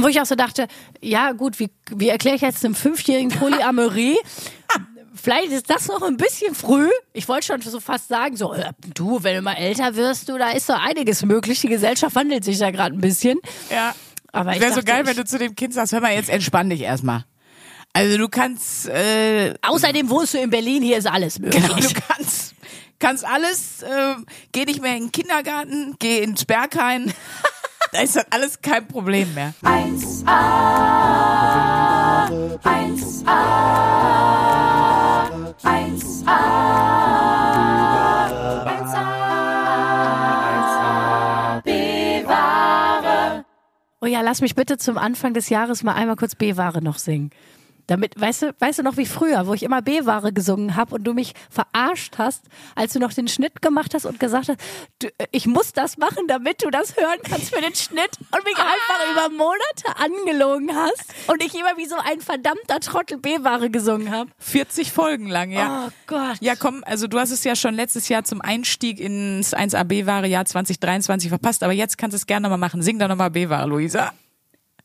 Und wo ich auch so dachte, ja gut, wie, wie erkläre ich jetzt einem fünfjährigen Polyamorie? Vielleicht ist das noch ein bisschen früh. Ich wollte schon so fast sagen, so, äh, du, wenn du mal älter wirst, du, da ist so einiges möglich. Die Gesellschaft wandelt sich ja gerade ein bisschen. Ja. Aber ich Wäre so geil, wenn du zu dem Kind sagst, hör mal, jetzt entspann dich erstmal. Also du kannst, äh, Außerdem wohnst du in Berlin, hier ist alles möglich. genau, du kannst, kannst alles, äh, geh nicht mehr in den Kindergarten, geh ins Berghain. da ist dann alles kein Problem mehr. 1A, 1A, 1A, 1A, bewahre. Oh ja, lass mich bitte zum Anfang des Jahres mal einmal kurz B-Ware noch singen. Damit, weißt du, weißt du noch wie früher, wo ich immer B-Ware gesungen habe und du mich verarscht hast, als du noch den Schnitt gemacht hast und gesagt hast, du, ich muss das machen, damit du das hören kannst für den Schnitt und mich einfach über Monate angelogen hast und ich immer wie so ein verdammter Trottel B-Ware gesungen habe. 40 Folgen lang, ja. Oh Gott. Ja, komm, also du hast es ja schon letztes Jahr zum Einstieg ins 1A B-Ware Jahr 2023 verpasst, aber jetzt kannst du es gerne nochmal machen. Sing doch nochmal B-Ware, Luisa.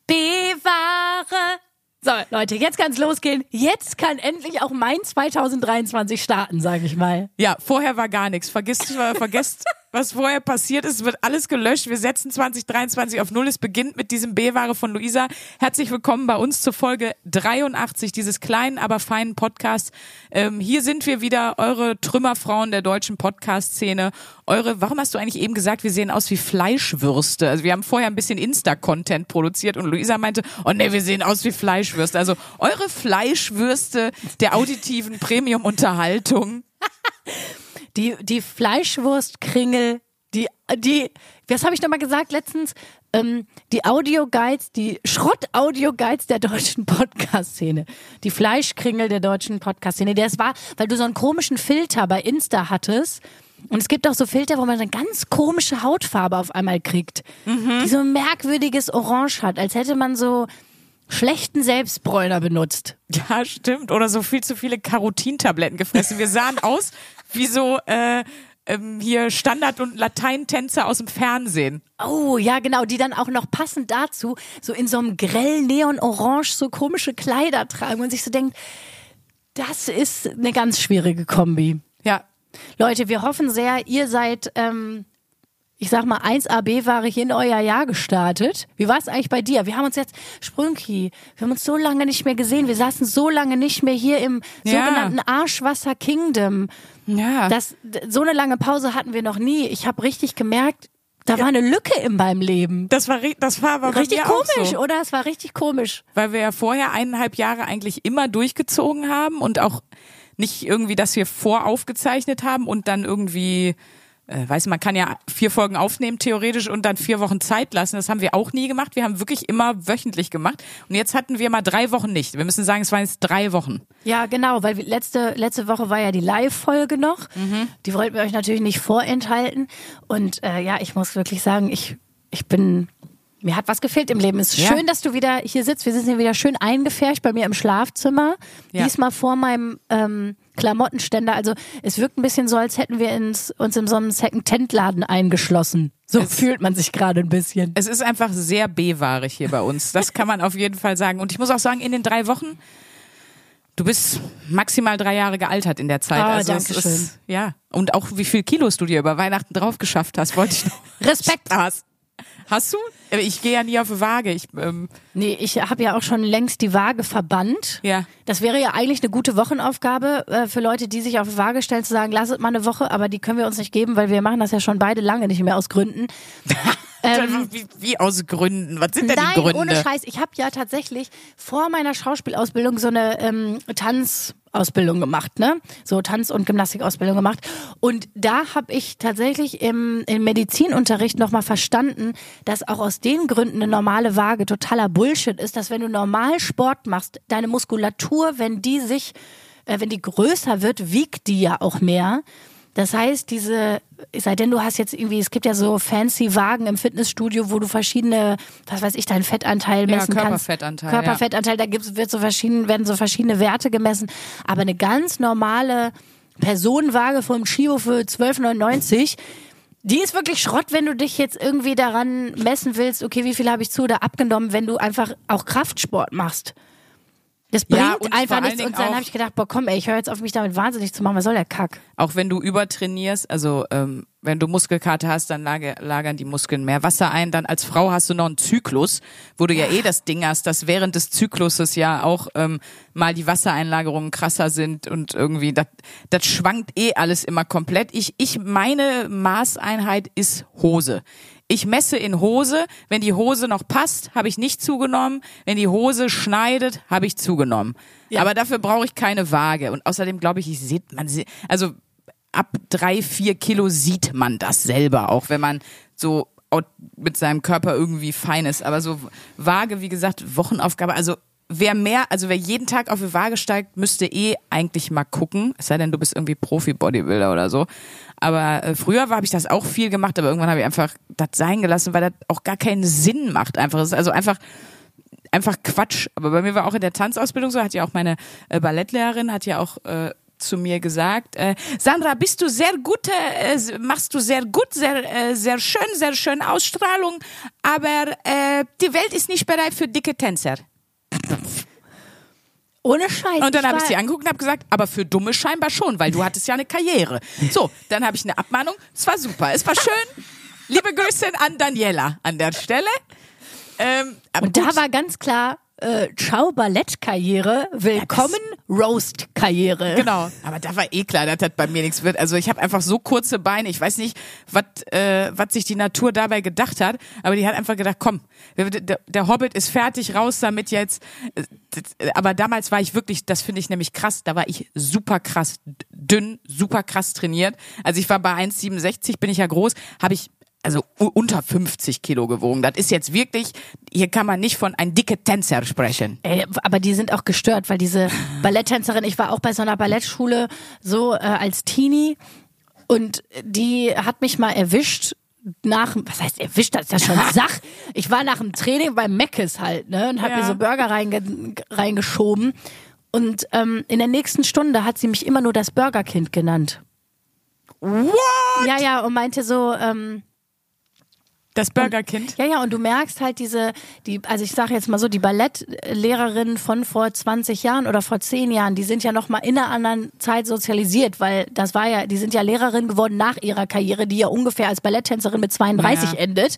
B-Ware. So, Leute, jetzt kann's losgehen. Jetzt kann endlich auch mein 2023 starten, sage ich mal. Ja, vorher war gar nichts. Vergisst, äh, vergesst, was vorher passiert ist. Wird alles gelöscht. Wir setzen 2023 auf Null. Es beginnt mit diesem B-Ware von Luisa. Herzlich willkommen bei uns zur Folge 83 dieses kleinen, aber feinen Podcasts. Ähm, hier sind wir wieder, eure Trümmerfrauen der deutschen Podcast-Szene. Eure, warum hast du eigentlich eben gesagt, wir sehen aus wie Fleischwürste? Also wir haben vorher ein bisschen Insta-Content produziert und Luisa meinte, oh nee, wir sehen aus wie Fleischwürste. Also eure Fleischwürste der auditiven Premium-Unterhaltung. Die, die Fleischwurstkringel, die, die, was habe ich nochmal gesagt letztens? Ähm, die Audio-Guides, die Schrott-Audio-Guides der deutschen Podcast-Szene. Die Fleischkringel der deutschen Podcast-Szene. Das war, weil du so einen komischen Filter bei Insta hattest. Und es gibt auch so Filter, wo man eine ganz komische Hautfarbe auf einmal kriegt. Die so ein merkwürdiges Orange hat, als hätte man so schlechten Selbstbräuner benutzt. Ja, stimmt. Oder so viel zu viele Carotintabletten gefressen. Wir sahen aus wie so äh, ähm, hier Standard- und Lateintänzer aus dem Fernsehen. Oh, ja, genau, die dann auch noch passend dazu so in so einem grell Neon-Orange so komische Kleider tragen und sich so denkt, das ist eine ganz schwierige Kombi. Ja. Leute, wir hoffen sehr, ihr seid, ähm, ich sag mal, 1AB-Ware hier in euer Jahr gestartet. Wie war es eigentlich bei dir? Wir haben uns jetzt, Sprünki, wir haben uns so lange nicht mehr gesehen. Wir saßen so lange nicht mehr hier im Ja. sogenannten Arschwasser Kingdom. Ja. Das, so eine lange Pause hatten wir noch nie. Ich habe richtig gemerkt, da war eine Lücke in meinem Leben. das war das war aber Richtig komisch, so. oder? Es war richtig komisch. Weil wir ja vorher eineinhalb Jahre eigentlich immer durchgezogen haben und auch nicht irgendwie, dass wir voraufgezeichnet haben und dann irgendwie, äh, weiß man kann ja vier Folgen aufnehmen theoretisch und dann vier Wochen Zeit lassen. Das haben wir auch nie gemacht. Wir haben wirklich immer wöchentlich gemacht. Und jetzt hatten wir mal drei Wochen nicht. Wir müssen sagen, es waren jetzt drei Wochen. Ja, genau, weil letzte, letzte Woche war ja die Live-Folge noch. Die wollten wir euch natürlich nicht vorenthalten. Und äh, ja, ich muss wirklich sagen, ich, ich bin. Mir hat was gefehlt im Leben. Es ist Ja. schön, dass du wieder hier sitzt. Wir sitzen hier wieder schön eingefärbt bei mir im Schlafzimmer. Ja. Diesmal vor meinem ähm, Klamottenständer. Also es wirkt ein bisschen so, als hätten wir ins, uns in so einem Second-Tent-Laden eingeschlossen. So fühlt man sich gerade ein bisschen. Es ist einfach sehr B-wahrig hier bei uns. Das kann man auf jeden Fall sagen. Und ich muss auch sagen, in den drei Wochen, du bist maximal drei Jahre gealtert in der Zeit. Ah, also es danke schön. ist, ja. Und auch wie viel Kilos du dir über Weihnachten drauf geschafft hast, wollte ich noch. Respekt. Spaß. Hast du? Aber Ich gehe ja nie auf die Waage. Ich, ähm, Nee, ich habe ja auch schon längst die Waage verbannt. Ja. Das wäre ja eigentlich eine gute Wochenaufgabe äh, für Leute, die sich auf die Waage stellen, zu sagen, lasst mal eine Woche, aber die können wir uns nicht geben, weil wir machen das ja schon beide lange nicht mehr aus Gründen. wie, wie aus Gründen? Was sind denn Nein, die Gründe? ohne Scheiß. Ich habe ja tatsächlich vor meiner Schauspielausbildung so eine ähm, Tanzausbildung gemacht, ne? So Tanz- und Gymnastikausbildung gemacht. Und da habe ich tatsächlich im, im Medizinunterricht nochmal verstanden, dass auch aus den Gründen eine normale Waage totaler Bullshit ist, dass wenn du normal Sport machst, deine Muskulatur, wenn die sich, äh, wenn die größer wird, wiegt die ja auch mehr. Das heißt, diese, seitdem du hast jetzt irgendwie, es gibt ja so fancy Wagen im Fitnessstudio, wo du verschiedene, was weiß ich, deinen Fettanteil Ja, messen kannst. Körperfettanteil, ja. Körperfettanteil, da gibt's, wird so verschieden, werden so verschiedene Werte gemessen. Aber eine ganz normale Personenwaage vom Chibo für 12,99, Die ist wirklich Schrott, wenn du dich jetzt irgendwie daran messen willst, okay, wie viel habe ich zu oder abgenommen, wenn du einfach auch Kraftsport machst. Das bringt Ja, einfach nichts. Und dann habe ich gedacht, boah, komm, ey, ich höre jetzt auf, mich damit wahnsinnig zu machen. Was soll der Kack? Auch wenn du übertrainierst, also ähm, wenn du Muskelkater hast, dann lager, lagern die Muskeln mehr Wasser ein. Dann als Frau hast du noch einen Zyklus, wo du ja eh das Ding hast, dass während des Zykluses ja auch ähm, mal die Wassereinlagerungen krasser sind und irgendwie das das schwankt eh alles immer komplett. Ich ich meine Maßeinheit ist Hose. Ich messe in Hose, wenn die Hose noch passt, habe ich nicht zugenommen. Wenn die Hose schneidet, habe ich zugenommen. Aber dafür brauche ich keine Waage. Und außerdem glaube ich, ich sehe, man sieht, also ab drei, vier Kilo sieht man das selber, auch wenn man so mit seinem Körper irgendwie fein ist. Aber so Waage, wie gesagt, Wochenaufgabe, also wer mehr, also wer jeden Tag auf die Waage steigt, müsste eh eigentlich mal gucken. Es sei denn, du bist irgendwie Profi-Bodybuilder oder so. Aber äh, früher habe ich das auch viel gemacht, aber irgendwann habe ich einfach das sein gelassen, weil das auch gar keinen Sinn macht. Einfach, es ist also einfach einfach Quatsch. Aber bei mir war auch in der Tanzausbildung so, hat ja auch meine äh, Ballettlehrerin, hat ja auch äh, zu mir gesagt, äh, Sandra, bist du sehr gut, äh, machst du sehr gut, sehr, äh, sehr schön, sehr schön Ausstrahlung, aber äh, die Welt ist nicht bereit für dicke Tänzer. Ohne Scheiß. Und dann habe ich sie angeguckt und habe gesagt, aber für Dumme scheinbar schon, weil du hattest ja eine Karriere. So, dann habe ich eine Abmahnung. Es war super, es war schön. Liebe Grüße an Daniela an der Stelle. Ähm, Und gut. da war ganz klar, äh, Ciao Ballettkarriere, willkommen Roast-Karriere. Genau, aber da war eh klar, dass das bei mir nichts wird. Also ich habe einfach so kurze Beine. Ich weiß nicht, was äh, was sich die Natur dabei gedacht hat, aber die hat einfach gedacht, komm, der, der, Hobbit ist fertig, raus damit jetzt. Äh, Aber damals war ich wirklich, das finde ich nämlich krass, da war ich super krass dünn, super krass trainiert. Also ich war bei 1,67, bin ich ja groß, habe ich also unter 50 Kilo gewogen. Das ist jetzt wirklich, hier kann man nicht von ein dicke Tänzer sprechen. Ey, aber die sind auch gestört, weil diese Balletttänzerin, ich war auch bei so einer Ballettschule so äh, als Teenie und die hat mich mal erwischt nach, was heißt erwischt, das ist ja schon Sach. Ich war nach dem Training bei Meckes halt, ne, und hab Ja. mir so Burger reinge reingeschoben und ähm, in der nächsten Stunde hat sie mich immer nur das Burgerkind genannt. What? Ja, ja, und meinte so, ähm, Das Burgerkind. Ja, ja, und du merkst halt diese, die, also ich sage jetzt mal so, die Ballettlehrerin von vor 20 Jahren oder vor 10 Jahren, die sind ja noch mal in einer anderen Zeit sozialisiert, weil das war ja, die sind ja Lehrerin geworden nach ihrer Karriere, die ja ungefähr als Balletttänzerin mit 32 Ja. endet.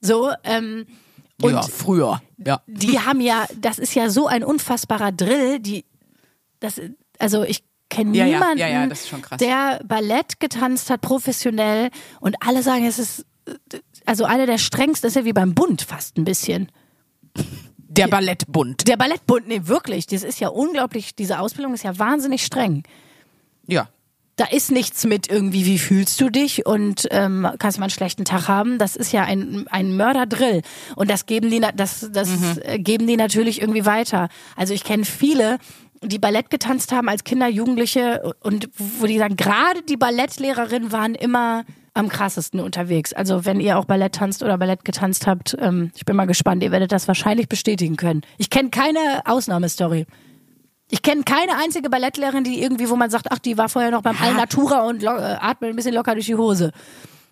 So, ähm, und ja, früher. Ja. die haben ja, das ist ja so ein unfassbarer Drill, die, das, also ich kenne Ja, niemanden, ja, der Ballett getanzt hat, professionell und alle sagen, es ist, also einer der strengsten, ist ja wie beim Bund fast ein bisschen. Der Ballettbund. Der Ballettbund, nee, wirklich, das ist ja unglaublich, diese Ausbildung ist ja wahnsinnig streng. Ja. Da ist nichts mit irgendwie, wie fühlst du dich und ähm, kannst du mal einen schlechten Tag haben. Das ist ja ein, ein Mörderdrill. Und das geben die, das, das äh, geben die natürlich irgendwie weiter. Also ich kenne viele, die Ballett getanzt haben als Kinder, Jugendliche und wo die sagen, gerade die Ballettlehrerinnen waren immer am krassesten unterwegs. Also wenn ihr auch Ballett tanzt oder Ballett getanzt habt, ähm, ich bin mal gespannt, ihr werdet das wahrscheinlich bestätigen können. Ich kenne keine Ausnahmestory. Ich kenne keine einzige Ballettlehrerin, die irgendwie, wo man sagt, ach, die war vorher noch beim Alnatura und lo- äh, atmet ein bisschen locker durch die Hose.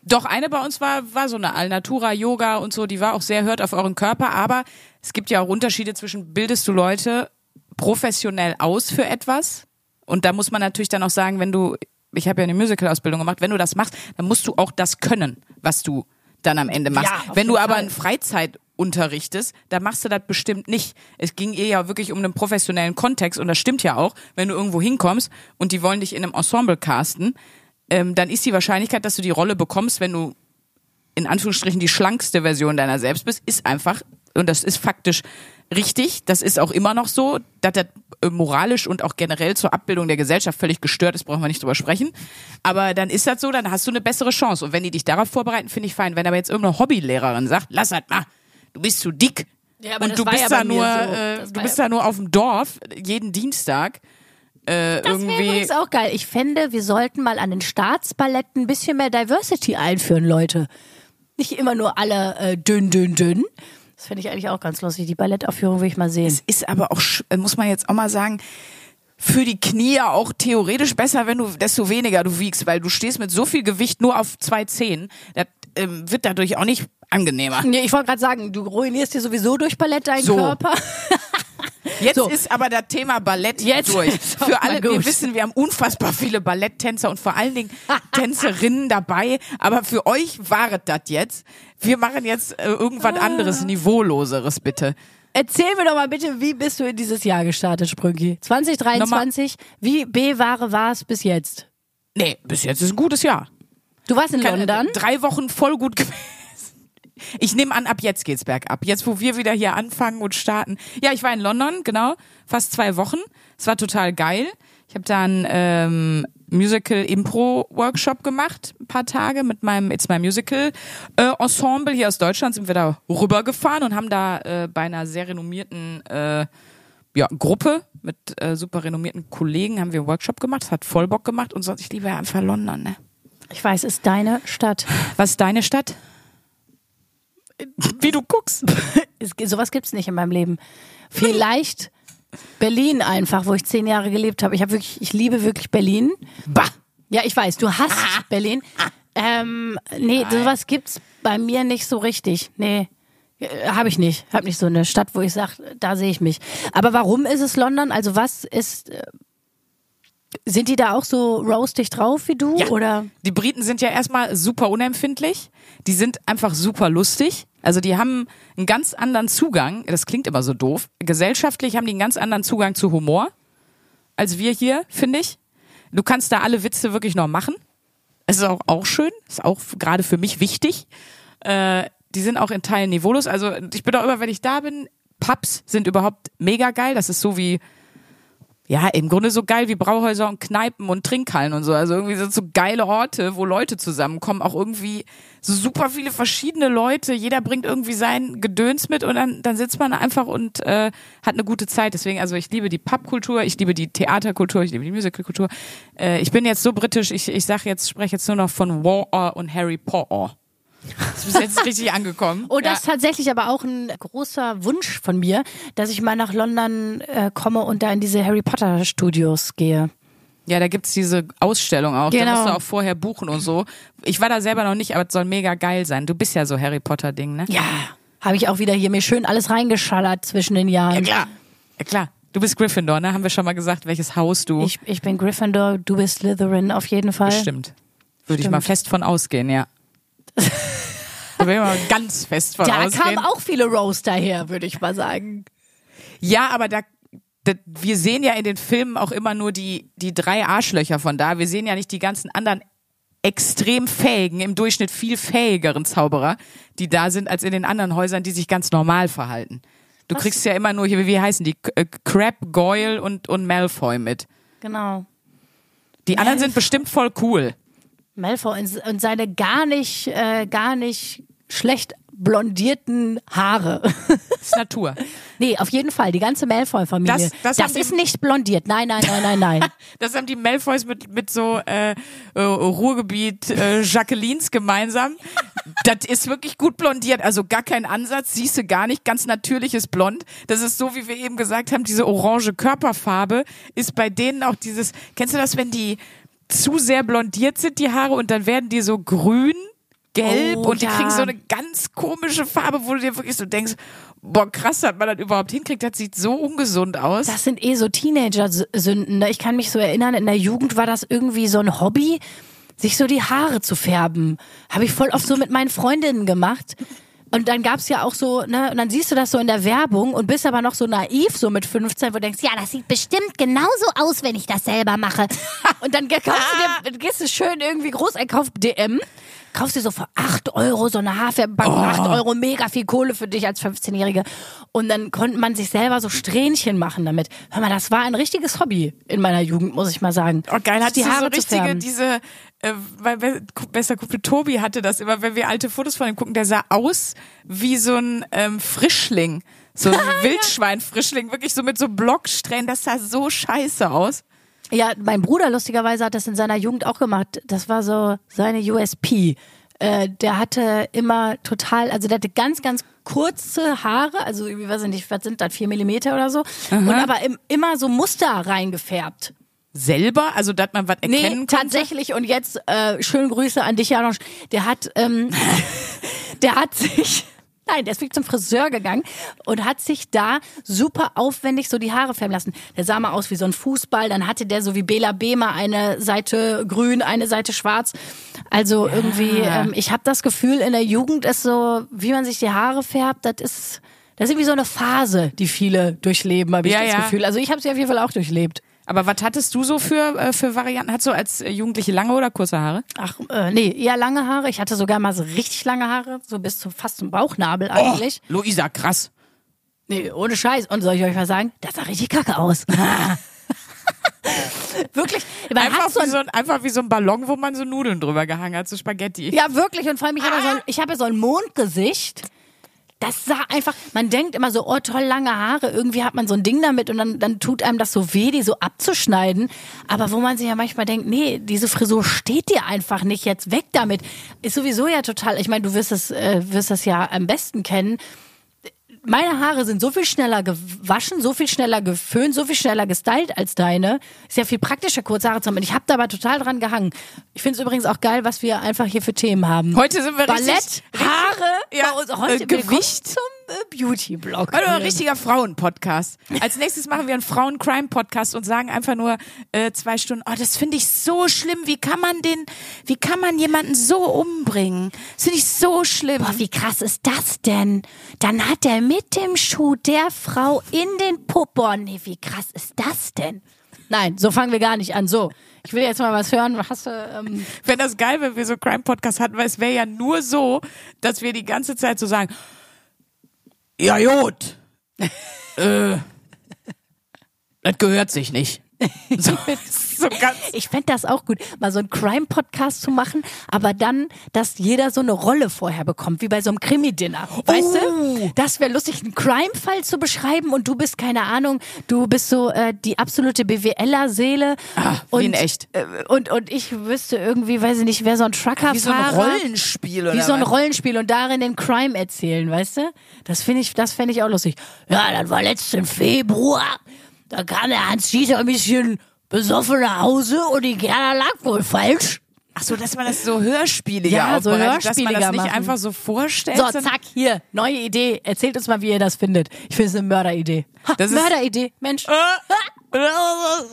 Doch, eine bei uns war, war so eine Alnatura, Yoga und so, die war auch sehr hört auf euren Körper, aber es gibt ja auch Unterschiede zwischen, bildest du Leute professionell aus für etwas? Und da muss man natürlich dann auch sagen, wenn du, ich habe ja eine Musical-Ausbildung gemacht, wenn du das machst, dann musst du auch das können, was du dann am Ende machst. Ja, wenn du aber Fall. in Freizeit unterrichtest, dann machst du das bestimmt nicht. Es ging ihr ja wirklich um einen professionellen Kontext und das stimmt ja auch, wenn du irgendwo hinkommst und die wollen dich in einem Ensemble casten, ähm, dann ist die Wahrscheinlichkeit, dass du die Rolle bekommst, wenn du in Anführungsstrichen die schlankste Version deiner selbst bist, ist einfach, und das ist faktisch richtig, das ist auch immer noch so, dass das äh, moralisch und auch generell zur Abbildung der Gesellschaft völlig gestört ist, brauchen wir nicht drüber sprechen. Aber dann ist das so, dann hast du eine bessere Chance. Und wenn die dich darauf vorbereiten, finde ich fein. Wenn aber jetzt irgendeine Hobbylehrerin sagt, lass das mal, du bist zu dick. Ja, und du bist ja da nur, so. äh, du bist ja- da nur auf dem Dorf jeden Dienstag. Äh, Das wäre übrigens auch geil. Ich fände, wir sollten mal an den Staatsballetten ein bisschen mehr Diversity einführen, Leute. Nicht immer nur alle äh, dünn, dünn, dünn. Das fände ich eigentlich auch ganz lustig. Die Ballettaufführung will ich mal sehen. Es ist aber auch, äh, muss man jetzt auch mal sagen, für die Knie auch theoretisch besser, wenn du desto weniger du wiegst, weil du stehst mit so viel Gewicht nur auf zwei Zehen. Das ähm, wird dadurch auch nicht angenehmer. Nee, ich wollte gerade sagen, du ruinierst dir sowieso durch Ballett deinen So. Körper. Jetzt So. ist aber das Thema Ballett Jetzt durch. Für alle, wir wissen, wir haben unfassbar viele Balletttänzer und vor allen Dingen Tänzerinnen dabei. Aber für euch war es das jetzt. Wir machen jetzt äh, irgendwas Ah. anderes, niveauloseres bitte. Erzähl mir doch mal bitte, wie bist du in dieses Jahr gestartet, Sprünki? 2023, wie B-Ware war es bis jetzt? Nee, bis jetzt ist ein gutes Jahr. Du warst in Keine- London? Drei Wochen voll gut gewesen. Ich nehme an, ab jetzt geht's bergab. Jetzt, wo wir wieder hier anfangen und starten. Ja, ich war in London, genau, fast zwei Wochen. Es war total geil. Ich habe da einen ähm, Musical-Impro-Workshop gemacht, ein paar Tage mit meinem It's My Musical äh, Ensemble. Hier aus Deutschland sind wir da rübergefahren und haben da äh, bei einer sehr renommierten äh, ja, Gruppe mit äh, super renommierten Kollegen haben wir einen Workshop gemacht. Das hat voll Bock gemacht und sonst, ich liebe ja einfach London, ne? Ich weiß, ist deine Stadt. Was ist deine Stadt? Wie du guckst. Es, sowas gibt's nicht in meinem Leben. Vielleicht Berlin einfach, wo ich zehn Jahre gelebt habe. Ich habe wirklich, ich liebe wirklich Berlin. Bah. Ja, ich weiß, du hast Berlin. Ähm, nee, sowas gibt's bei mir nicht so richtig. Nee. Habe ich nicht. Hab nicht so eine Stadt, wo ich sage, da sehe ich mich. Aber warum ist es London? Also was ist. Sind die da auch so roastig drauf wie du? Ja. Oder? Die Briten sind ja erstmal super unempfindlich. Die sind einfach super lustig. Also die haben einen ganz anderen Zugang. Das klingt immer so doof. Gesellschaftlich haben die einen ganz anderen Zugang zu Humor als wir hier, finde ich. Du kannst da alle Witze wirklich noch machen. Es ist auch, auch schön. Ist auch gerade für mich wichtig. Äh, die sind auch in Teilen niveaulos. Also ich bin auch immer, wenn ich da bin, Pubs sind überhaupt mega geil. Das ist so wie ja, im Grunde so geil wie Brauhäuser und Kneipen und Trinkhallen und so. Also irgendwie sind so geile Orte, wo Leute zusammenkommen. Auch irgendwie so super viele verschiedene Leute. Jeder bringt irgendwie sein Gedöns mit und dann, dann sitzt man einfach und äh, hat eine gute Zeit. Deswegen, also ich liebe die Pubkultur, ich liebe die Theaterkultur, ich liebe die Musicalkultur. Äh, ich bin jetzt so britisch, ich, ich sag jetzt, spreche jetzt nur noch von War und Harry Potter. Das ist jetzt richtig angekommen. Oh, das ja. ist tatsächlich aber auch ein großer Wunsch von mir, dass ich mal nach London äh, komme und da in diese Harry Potter Studios gehe. Ja, da gibt's diese Ausstellung auch. Da Genau. musst du auch vorher buchen und so. Ich war da selber noch nicht, aber es soll mega geil sein. Du bist ja so Harry Potter-Ding, ne? Ja, habe ich auch wieder hier mir schön alles reingeschallert zwischen den Jahren. klar. Ja, klar. Du bist Gryffindor, ne? Haben wir schon mal gesagt, welches Haus du. Ich, ich bin Gryffindor, du bist Slytherin auf jeden Fall. Bestimmt. Würde ich Stimmt. mal fest von ausgehen, ja. Da will ich mal ganz fest von Da ausgehen. kamen auch viele Roaster her, würde ich mal sagen. Ja, aber da, da, wir sehen ja in den Filmen auch immer nur die, die drei Arschlöcher von da. Wir sehen ja nicht die ganzen anderen extrem fähigen, im Durchschnitt viel fähigeren Zauberer, die da sind, als in den anderen Häusern, die sich ganz normal verhalten. Du kriegst ja immer nur hier, wie heißen die? K- äh, Crab, Goyle und, und Malfoy mit. Genau. Die anderen sind bestimmt voll cool. Malfoy und, seine gar nicht, äh, gar nicht schlecht blondierten Haare. Das ist Natur. nee, auf jeden Fall, die ganze Malfoy-Familie. Das- das die- ist nicht blondiert. Nein, nein, nein, nein, nein. Das haben die Malfoys mit, mit so äh, äh, Ruhrgebiet äh, Jacquelines gemeinsam. Das ist wirklich gut blondiert, also gar kein Ansatz, siehst du gar nicht, ganz natürliches Blond. Das ist so, wie wir eben gesagt haben, diese orange Körperfarbe ist bei denen auch dieses, kennst du das, wenn die zu sehr blondiert sind, die Haare, und dann werden die so grün, gelb Oh, und die ja. kriegen so eine ganz komische Farbe, wo du dir wirklich so denkst, boah, krass, dass man das überhaupt hinkriegt, das sieht so ungesund aus. Das sind eh so Teenager-Sünden. ne? Ich kann mich so erinnern, in der Jugend war das irgendwie so ein Hobby, sich so die Haare zu färben. Habe ich voll oft so mit meinen Freundinnen gemacht. Und dann gab's ja auch so, ne, und dann siehst du das so in der Werbung und bist aber noch so naiv, so mit 15, wo du denkst, ja, das sieht bestimmt genauso aus, wenn ich das selber mache. und dann kaufst du dir, gehst du schön irgendwie groß einkaufen, DM, kaufst dir so für 8 Euro so eine Haarfärbepackung, 8 Euro, mega viel Kohle für dich als 15-Jährige. Und dann konnte man sich selber so Strähnchen machen damit. Hör mal, das war ein richtiges Hobby in meiner Jugend, muss ich mal sagen. Oh geil, hat die so Haare zu richtige, diese, äh, weil be- besser Kumpel Tobi hatte das immer, wenn wir alte Fotos von ihm gucken, der sah aus wie so ein ähm, Frischling. So ein Wildschwein-Frischling, wirklich so mit so Blocksträhnen, das sah so scheiße aus. Ja, mein Bruder lustigerweise hat das in seiner Jugend auch gemacht. Das war so seine USP. äh, der hatte immer total, also der hatte ganz, ganz kurze Haare, also ich weiß nicht, was sind das, vier Millimeter oder so, und aber im, immer so Muster reingefärbt. Selber? Also, dass man was Nee, erkennen konnte? tatsächlich. Und jetzt äh, schöne Grüße an dich, Janosch. Der hat, ähm, der hat sich, nein, der ist wirklich zum Friseur gegangen und hat sich da super aufwendig so die Haare färben lassen. Der sah mal aus wie so ein Fußball. Dann hatte der so wie Bela B. mal eine Seite grün, eine Seite schwarz. Also irgendwie, ähm, ich habe das Gefühl, in der Jugend ist so, wie man sich die Haare färbt, das ist, das ist irgendwie so eine Phase, die viele durchleben, habe ich Ja, das ja. Gefühl. Also ich habe sie auf jeden Fall auch durchlebt. Aber was hattest du so für, äh, für Varianten? Hattest du als Jugendliche lange oder kurze Haare? Ach, äh, nee, eher lange Haare. Ich hatte sogar mal so richtig lange Haare, so bis zum fast zum Bauchnabel eigentlich. Oh, Luisa, krass. Nee, ohne Scheiß. Und soll ich euch mal sagen, das sah richtig kacke aus. wirklich. Einfach so wie, so ein, einfach wie so ein Ballon, wo man so Nudeln drüber gehangen hat, so Spaghetti. ja, wirklich. Und vor allem, ich habe ja so ein, ich habe ja so ein Mondgesicht. Das sah einfach, man denkt immer so, oh toll, lange Haare, irgendwie hat man so ein Ding damit und dann, dann tut einem das so weh, die so abzuschneiden. Aber wo man sich ja manchmal denkt, nee, diese Frisur steht dir einfach nicht, jetzt weg damit. Ist sowieso ja total, ich meine, du wirst es, äh, wirst das ja am besten kennen. Meine Haare sind so viel schneller gewaschen, so viel schneller geföhnt, so viel schneller gestylt als deine. Ist ja viel praktischer, kurze Haare zu haben. Und ich habe da aber total dran gehangen. Ich finde es übrigens auch geil, was wir einfach hier für Themen haben. Heute sind wir Ballett, richtig, Haare, Ja, bei uns, heute äh, willkommen Gewicht. zum Beauty-Blog. Heute ein richtiger Frauen-Podcast. Als nächstes machen wir einen Frauen-Crime-Podcast und sagen einfach nur äh, zwei Stunden, oh, das finde ich so schlimm. Wie kann man den, wie kann man jemanden so umbringen? Das finde ich so schlimm. Boah, wie krass ist das denn? Dann hat er mit dem Schuh der Frau in den Popo. Nee, wie krass ist das denn? Nein, so fangen wir gar nicht an. So, ich will jetzt mal was hören. Hast du, ähm, Wenn das geil, wenn wir so Crime-Podcast hatten, weil es wäre ja nur so, dass wir die ganze Zeit so sagen, ja gut, äh, das gehört sich nicht. So, so Ich fände das auch gut, mal so einen Crime-Podcast zu machen, aber dann, dass jeder so eine Rolle vorher bekommt, wie bei so einem Krimi-Dinner. Weißt Oh. du? Das wäre lustig, einen Crime-Fall zu beschreiben und du bist, keine Ahnung, du bist so äh, die absolute BWLer-Seele. Ah, wie und, in echt. Äh, und, und ich wüsste irgendwie, weiß ich nicht, wer so ein Trucker wie so ein Rollenspiel oder Wie so ein? Rollenspiel und darin den Crime erzählen, weißt du? Das finde ich, das fände ich auch lustig. Ja, das war letzten Februar. Da kam der Hans Dieter ein bisschen besoffen nach Hause und die Gerda lag wohl falsch. Ach so, dass man das so hörspieliger Ja, so dass man das nicht machen. einfach so vorstellt. So, zack, hier, neue Idee. Erzählt uns mal, wie ihr das findet. Ich finde es eine Mörderidee. Ha, Das ist- Mörderidee, Mensch.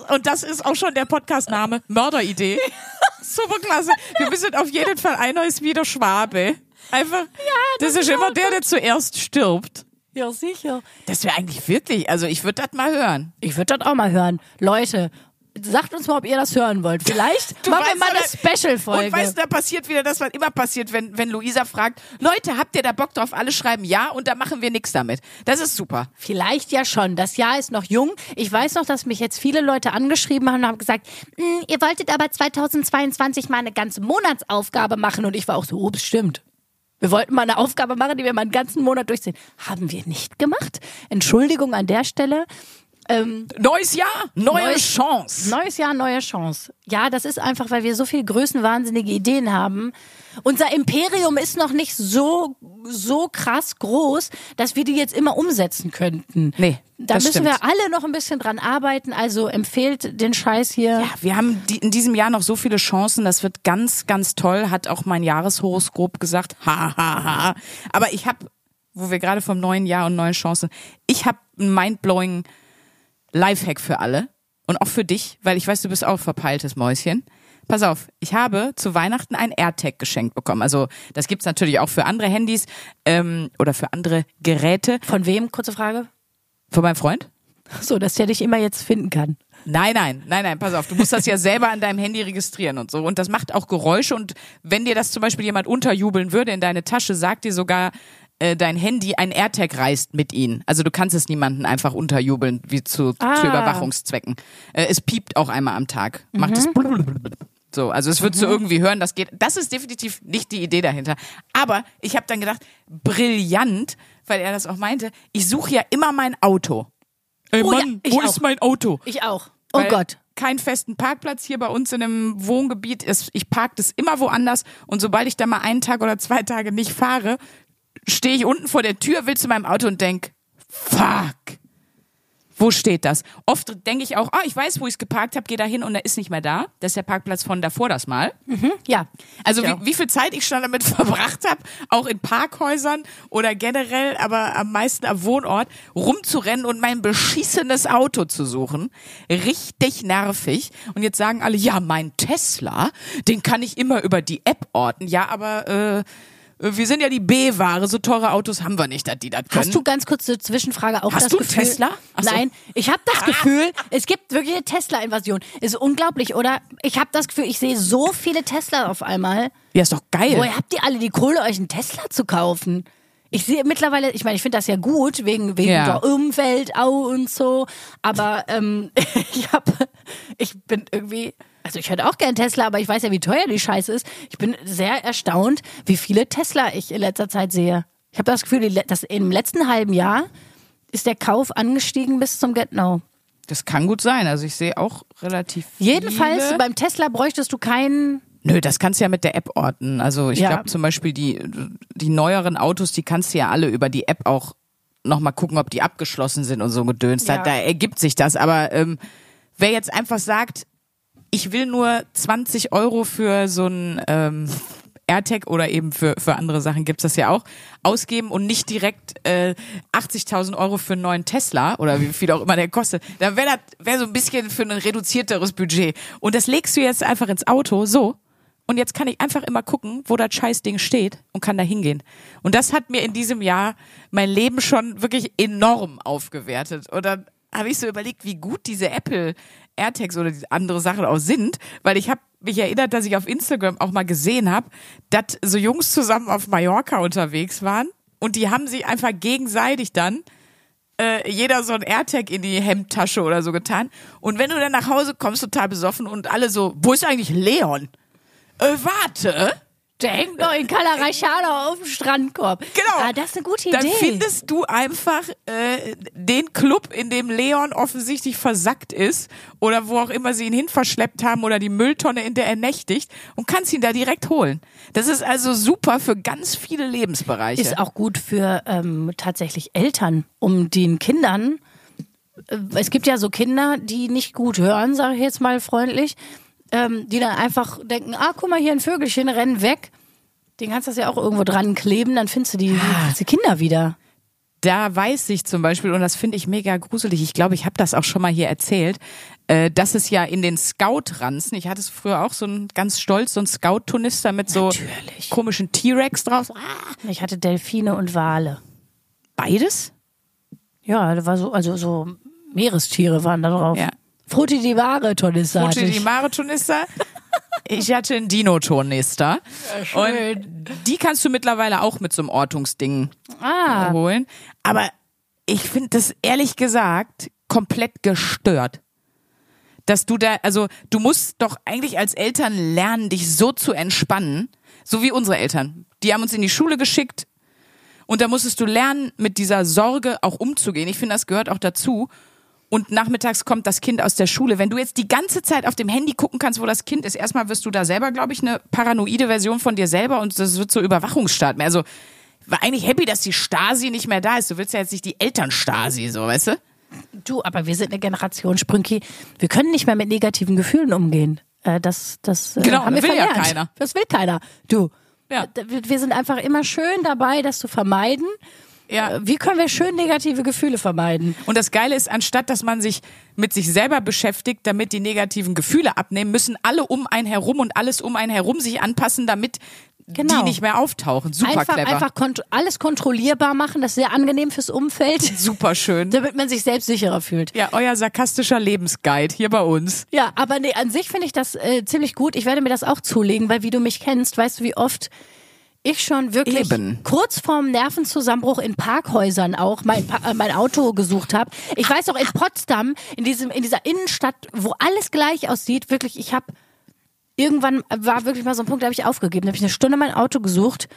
Und das ist auch schon der Podcastname. Mörderidee. Super klasse. Wir müssen auf jeden Fall einer ist wieder Schwabe. Einfach, das, ist immer der, der zuerst stirbt. Ja, sicher. Das wäre eigentlich wirklich, also ich würde das mal hören. Ich würde das auch mal hören. Leute, sagt uns mal, ob ihr das hören wollt. Vielleicht Du machen wir mal eine Special-Folge. Und weißt du, da passiert wieder das, was immer passiert, wenn, wenn Luisa fragt, Leute, habt ihr da Bock drauf? Alle schreiben ja und da machen wir nichts damit. Das ist super. Vielleicht ja schon. Das Jahr ist noch jung. Ich weiß noch, dass mich jetzt viele Leute angeschrieben haben und haben gesagt, "Mm, ihr wolltet aber 2022 mal eine ganze Monatsaufgabe machen. Und ich war auch so, ups, stimmt. Wir wollten mal eine Aufgabe machen, die wir mal einen ganzen Monat durchziehen. Haben wir nicht gemacht. Entschuldigung an der Stelle. Ähm, Neues Jahr, neue Neues- Chance. Neues Jahr, neue Chance. Ja, das ist einfach, weil wir so viel größenwahnsinnige Ideen haben. Unser Imperium ist noch nicht so, so krass groß, dass wir die jetzt immer umsetzen könnten. Nee, Da müssen stimmt. wir alle noch ein bisschen dran arbeiten. Also empfehlt den Scheiß hier. Ja, wir haben die, in diesem Jahr noch so viele Chancen. Das wird ganz, ganz toll, hat auch mein Jahreshoroskop gesagt. Ha, ha, ha. Aber ich habe, wo wir gerade vom neuen Jahr und neuen Chancen, ich habe einen mindblowing Lifehack für alle und auch für dich, weil ich weiß, du bist auch verpeiltes Mäuschen. Pass auf, ich habe zu Weihnachten ein AirTag geschenkt bekommen. Also das gibt's natürlich auch für andere Handys ähm, oder für andere Geräte. Von wem? Kurze Frage. Von meinem Freund? So, dass der dich immer jetzt finden kann. Nein, nein, nein, nein, pass auf, du musst das ja selber an deinem Handy registrieren und so. Und das macht auch Geräusche und wenn dir das zum Beispiel jemand unterjubeln würde in deine Tasche, sagt dir sogar äh, dein Handy, ein AirTag reist mit ihnen. Also du kannst es niemanden einfach unterjubeln, wie zu, Ah. zu Überwachungszwecken. Äh, es piept auch einmal am Tag. Macht es so, also es würdest du irgendwie hören, das geht. Das ist definitiv nicht die Idee dahinter. Aber ich habe dann gedacht, brillant, weil er das auch meinte, ich suche ja immer mein Auto. Ey Oh ja, Mann, ich wo auch. ist mein Auto? Ich auch. Oh Weil Gott. keinen festen Parkplatz hier bei uns in einem Wohngebiet. Es- Ich parke das immer woanders und sobald ich da mal einen Tag oder zwei Tage nicht fahre, stehe ich unten vor der Tür, will zu meinem Auto und denk, fuck. Wo steht das? Oft denke ich auch, ah, ich weiß, wo ich es geparkt habe, gehe da hin und er ist nicht mehr da. Das ist der Parkplatz von davor das Mal. Ja. Also wie, wie viel Zeit ich schon damit verbracht habe, auch in Parkhäusern oder generell, aber am meisten am Wohnort, rumzurennen und mein beschissenes Auto zu suchen. Richtig nervig. Und jetzt sagen alle, ja, mein Tesla, den kann ich immer über die App orten. Ja, aber äh, wir sind ja die B-Ware, so teure Autos haben wir nicht, dass die das können. Hast du ganz kurz eine Zwischenfrage auch Hast das du Gefühl? Tesla? So. Nein, ich habe das Gefühl, es gibt wirklich eine Tesla-Invasion. Ist unglaublich, oder? Ich habe das Gefühl, ich sehe so viele Tesla auf einmal. ja, ist doch geil. Woher habt ihr alle die Kohle, euch einen Tesla zu kaufen? Ich sehe mittlerweile, ich meine, ich finde das ja gut, wegen, wegen Ja. der Umwelt au und so, aber ähm, ich hab, ich bin irgendwie, also ich hätte auch gern Tesla, aber ich weiß ja, wie teuer die Scheiße ist. Ich bin sehr erstaunt, wie viele Tesla ich in letzter Zeit sehe. Ich habe das Gefühl, dass im letzten halben Jahr ist der Kauf angestiegen bis zum Get No. Das kann gut sein. Also ich sehe auch relativ Jedenfalls viele. beim Tesla bräuchtest du keinen Nö, das kannst du ja mit der App orten. Also ich Ja. glaube zum Beispiel die, die neueren Autos, die kannst du ja alle über die App auch nochmal gucken, ob die abgeschlossen sind und so gedöns. Da, Ja. da ergibt sich das. Aber ähm, wer jetzt einfach sagt, ich will nur 20 Euro für so ein ähm, AirTag oder eben für, für andere Sachen gibt's das ja auch, ausgeben und nicht direkt äh, 80.000 Euro für einen neuen Tesla oder wie viel auch immer der kostet, dann wäre das wär so ein bisschen für ein reduzierteres Budget. Und das legst du jetzt einfach ins Auto, so. Und jetzt kann ich einfach immer gucken, wo das Scheißding steht und kann da hingehen. Und das hat mir in diesem Jahr mein Leben schon wirklich enorm aufgewertet. Und dann habe ich so überlegt, wie gut diese Apple AirTags oder andere Sachen auch sind, weil ich habe mich erinnert, dass ich auf Instagram auch mal gesehen habe, dass so Jungs zusammen auf Mallorca unterwegs waren und die haben sich einfach gegenseitig dann äh, jeder so ein AirTag in die Hemdtasche oder so getan. Und wenn du dann nach Hause kommst, total besoffen und alle so, wo ist eigentlich Leon? Äh, warte. Der hängt noch in Calarachana auf dem Strandkorb. Genau. Ah, das ist eine gute Dann Idee. findest du einfach äh, den Club, in dem Leon offensichtlich versackt ist oder wo auch immer sie ihn hin verschleppt haben oder die Mülltonne, in der er nächtigt und kannst ihn da direkt holen. Das ist also super für ganz viele Lebensbereiche. ist auch gut für ähm, tatsächlich Eltern, um den Kindern. äh, Es gibt ja so Kinder, die nicht gut hören, sage ich jetzt mal freundlich, ähm, die dann einfach denken, ah, guck mal hier ein Vögelchen, rennen weg. Den kannst du das ja auch irgendwo dran kleben, dann findest du die, die Kinder wieder. da weiß ich zum Beispiel, und das finde ich mega gruselig, ich glaube, ich habe das auch schon mal hier erzählt, äh, dass es ja in den Scout-Ranzen, ich hatte es früher auch so ein ganz stolz, so ein Scout-Tunister mit so Natürlich. komischen T-Rex drauf. Ah, Ich hatte Delfine und Wale. beides? Ja, da war so, also so Meerestiere waren da drauf. Ja. Frutti di Mare, hatte Gute die ich. Ich hatte einen Dino-Tonister. Und die kannst du mittlerweile auch mit so einem Ortungsding Ah, holen. Aber ich finde das ehrlich gesagt komplett gestört. Dass du da, also du musst doch eigentlich als Eltern lernen, dich so zu entspannen, so wie unsere Eltern. Die haben uns in die Schule geschickt und da musstest du lernen, mit dieser Sorge auch umzugehen. Ich finde, das gehört auch dazu. Und nachmittags kommt das Kind aus der Schule. Wenn du jetzt die ganze Zeit auf dem Handy gucken kannst, wo das Kind ist, erstmal wirst du da selber, glaube ich, eine paranoide Version von dir selber und das wird so Überwachungsstaat mehr. Also war eigentlich happy, dass die Stasi nicht mehr da ist. Du willst ja jetzt nicht die Elternstasi, so, weißt du? du, aber wir sind eine Generation, Sprünki. Wir können nicht mehr mit negativen Gefühlen umgehen. Äh, das, das äh, Genau, haben wir will ja verlernt. keiner. Das will keiner. Du. Ja. Wir sind einfach immer schön dabei, das zu vermeiden. Ja. Äh, Wie können wir schön negative Gefühle vermeiden? Und das Geile ist, anstatt dass man sich mit sich selber beschäftigt, damit die negativen Gefühle abnehmen, müssen alle um einen herum und alles um einen herum sich anpassen, damit Genau. die nicht mehr auftauchen. Super einfach clever. einfach kont alles kontrollierbar machen, das ist sehr angenehm fürs Umfeld, Super schön. damit man sich selbst sicherer fühlt. Ja, euer sarkastischer Lebensguide hier bei uns. Ja, aber nee, an sich finde ich das äh, ziemlich gut. Ich werde mir das auch zulegen, weil wie du mich kennst, weißt du, wie oft ich schon wirklich Eben. kurz vorm Nervenzusammenbruch in Parkhäusern auch mein, Pa- äh, mein Auto gesucht habe. Ich weiß auch in Potsdam, in diesem in dieser Innenstadt, wo alles gleich aussieht, wirklich, ich habe irgendwann war wirklich mal so ein Punkt, da habe ich aufgegeben, da habe ich eine Stunde mein Auto gesucht,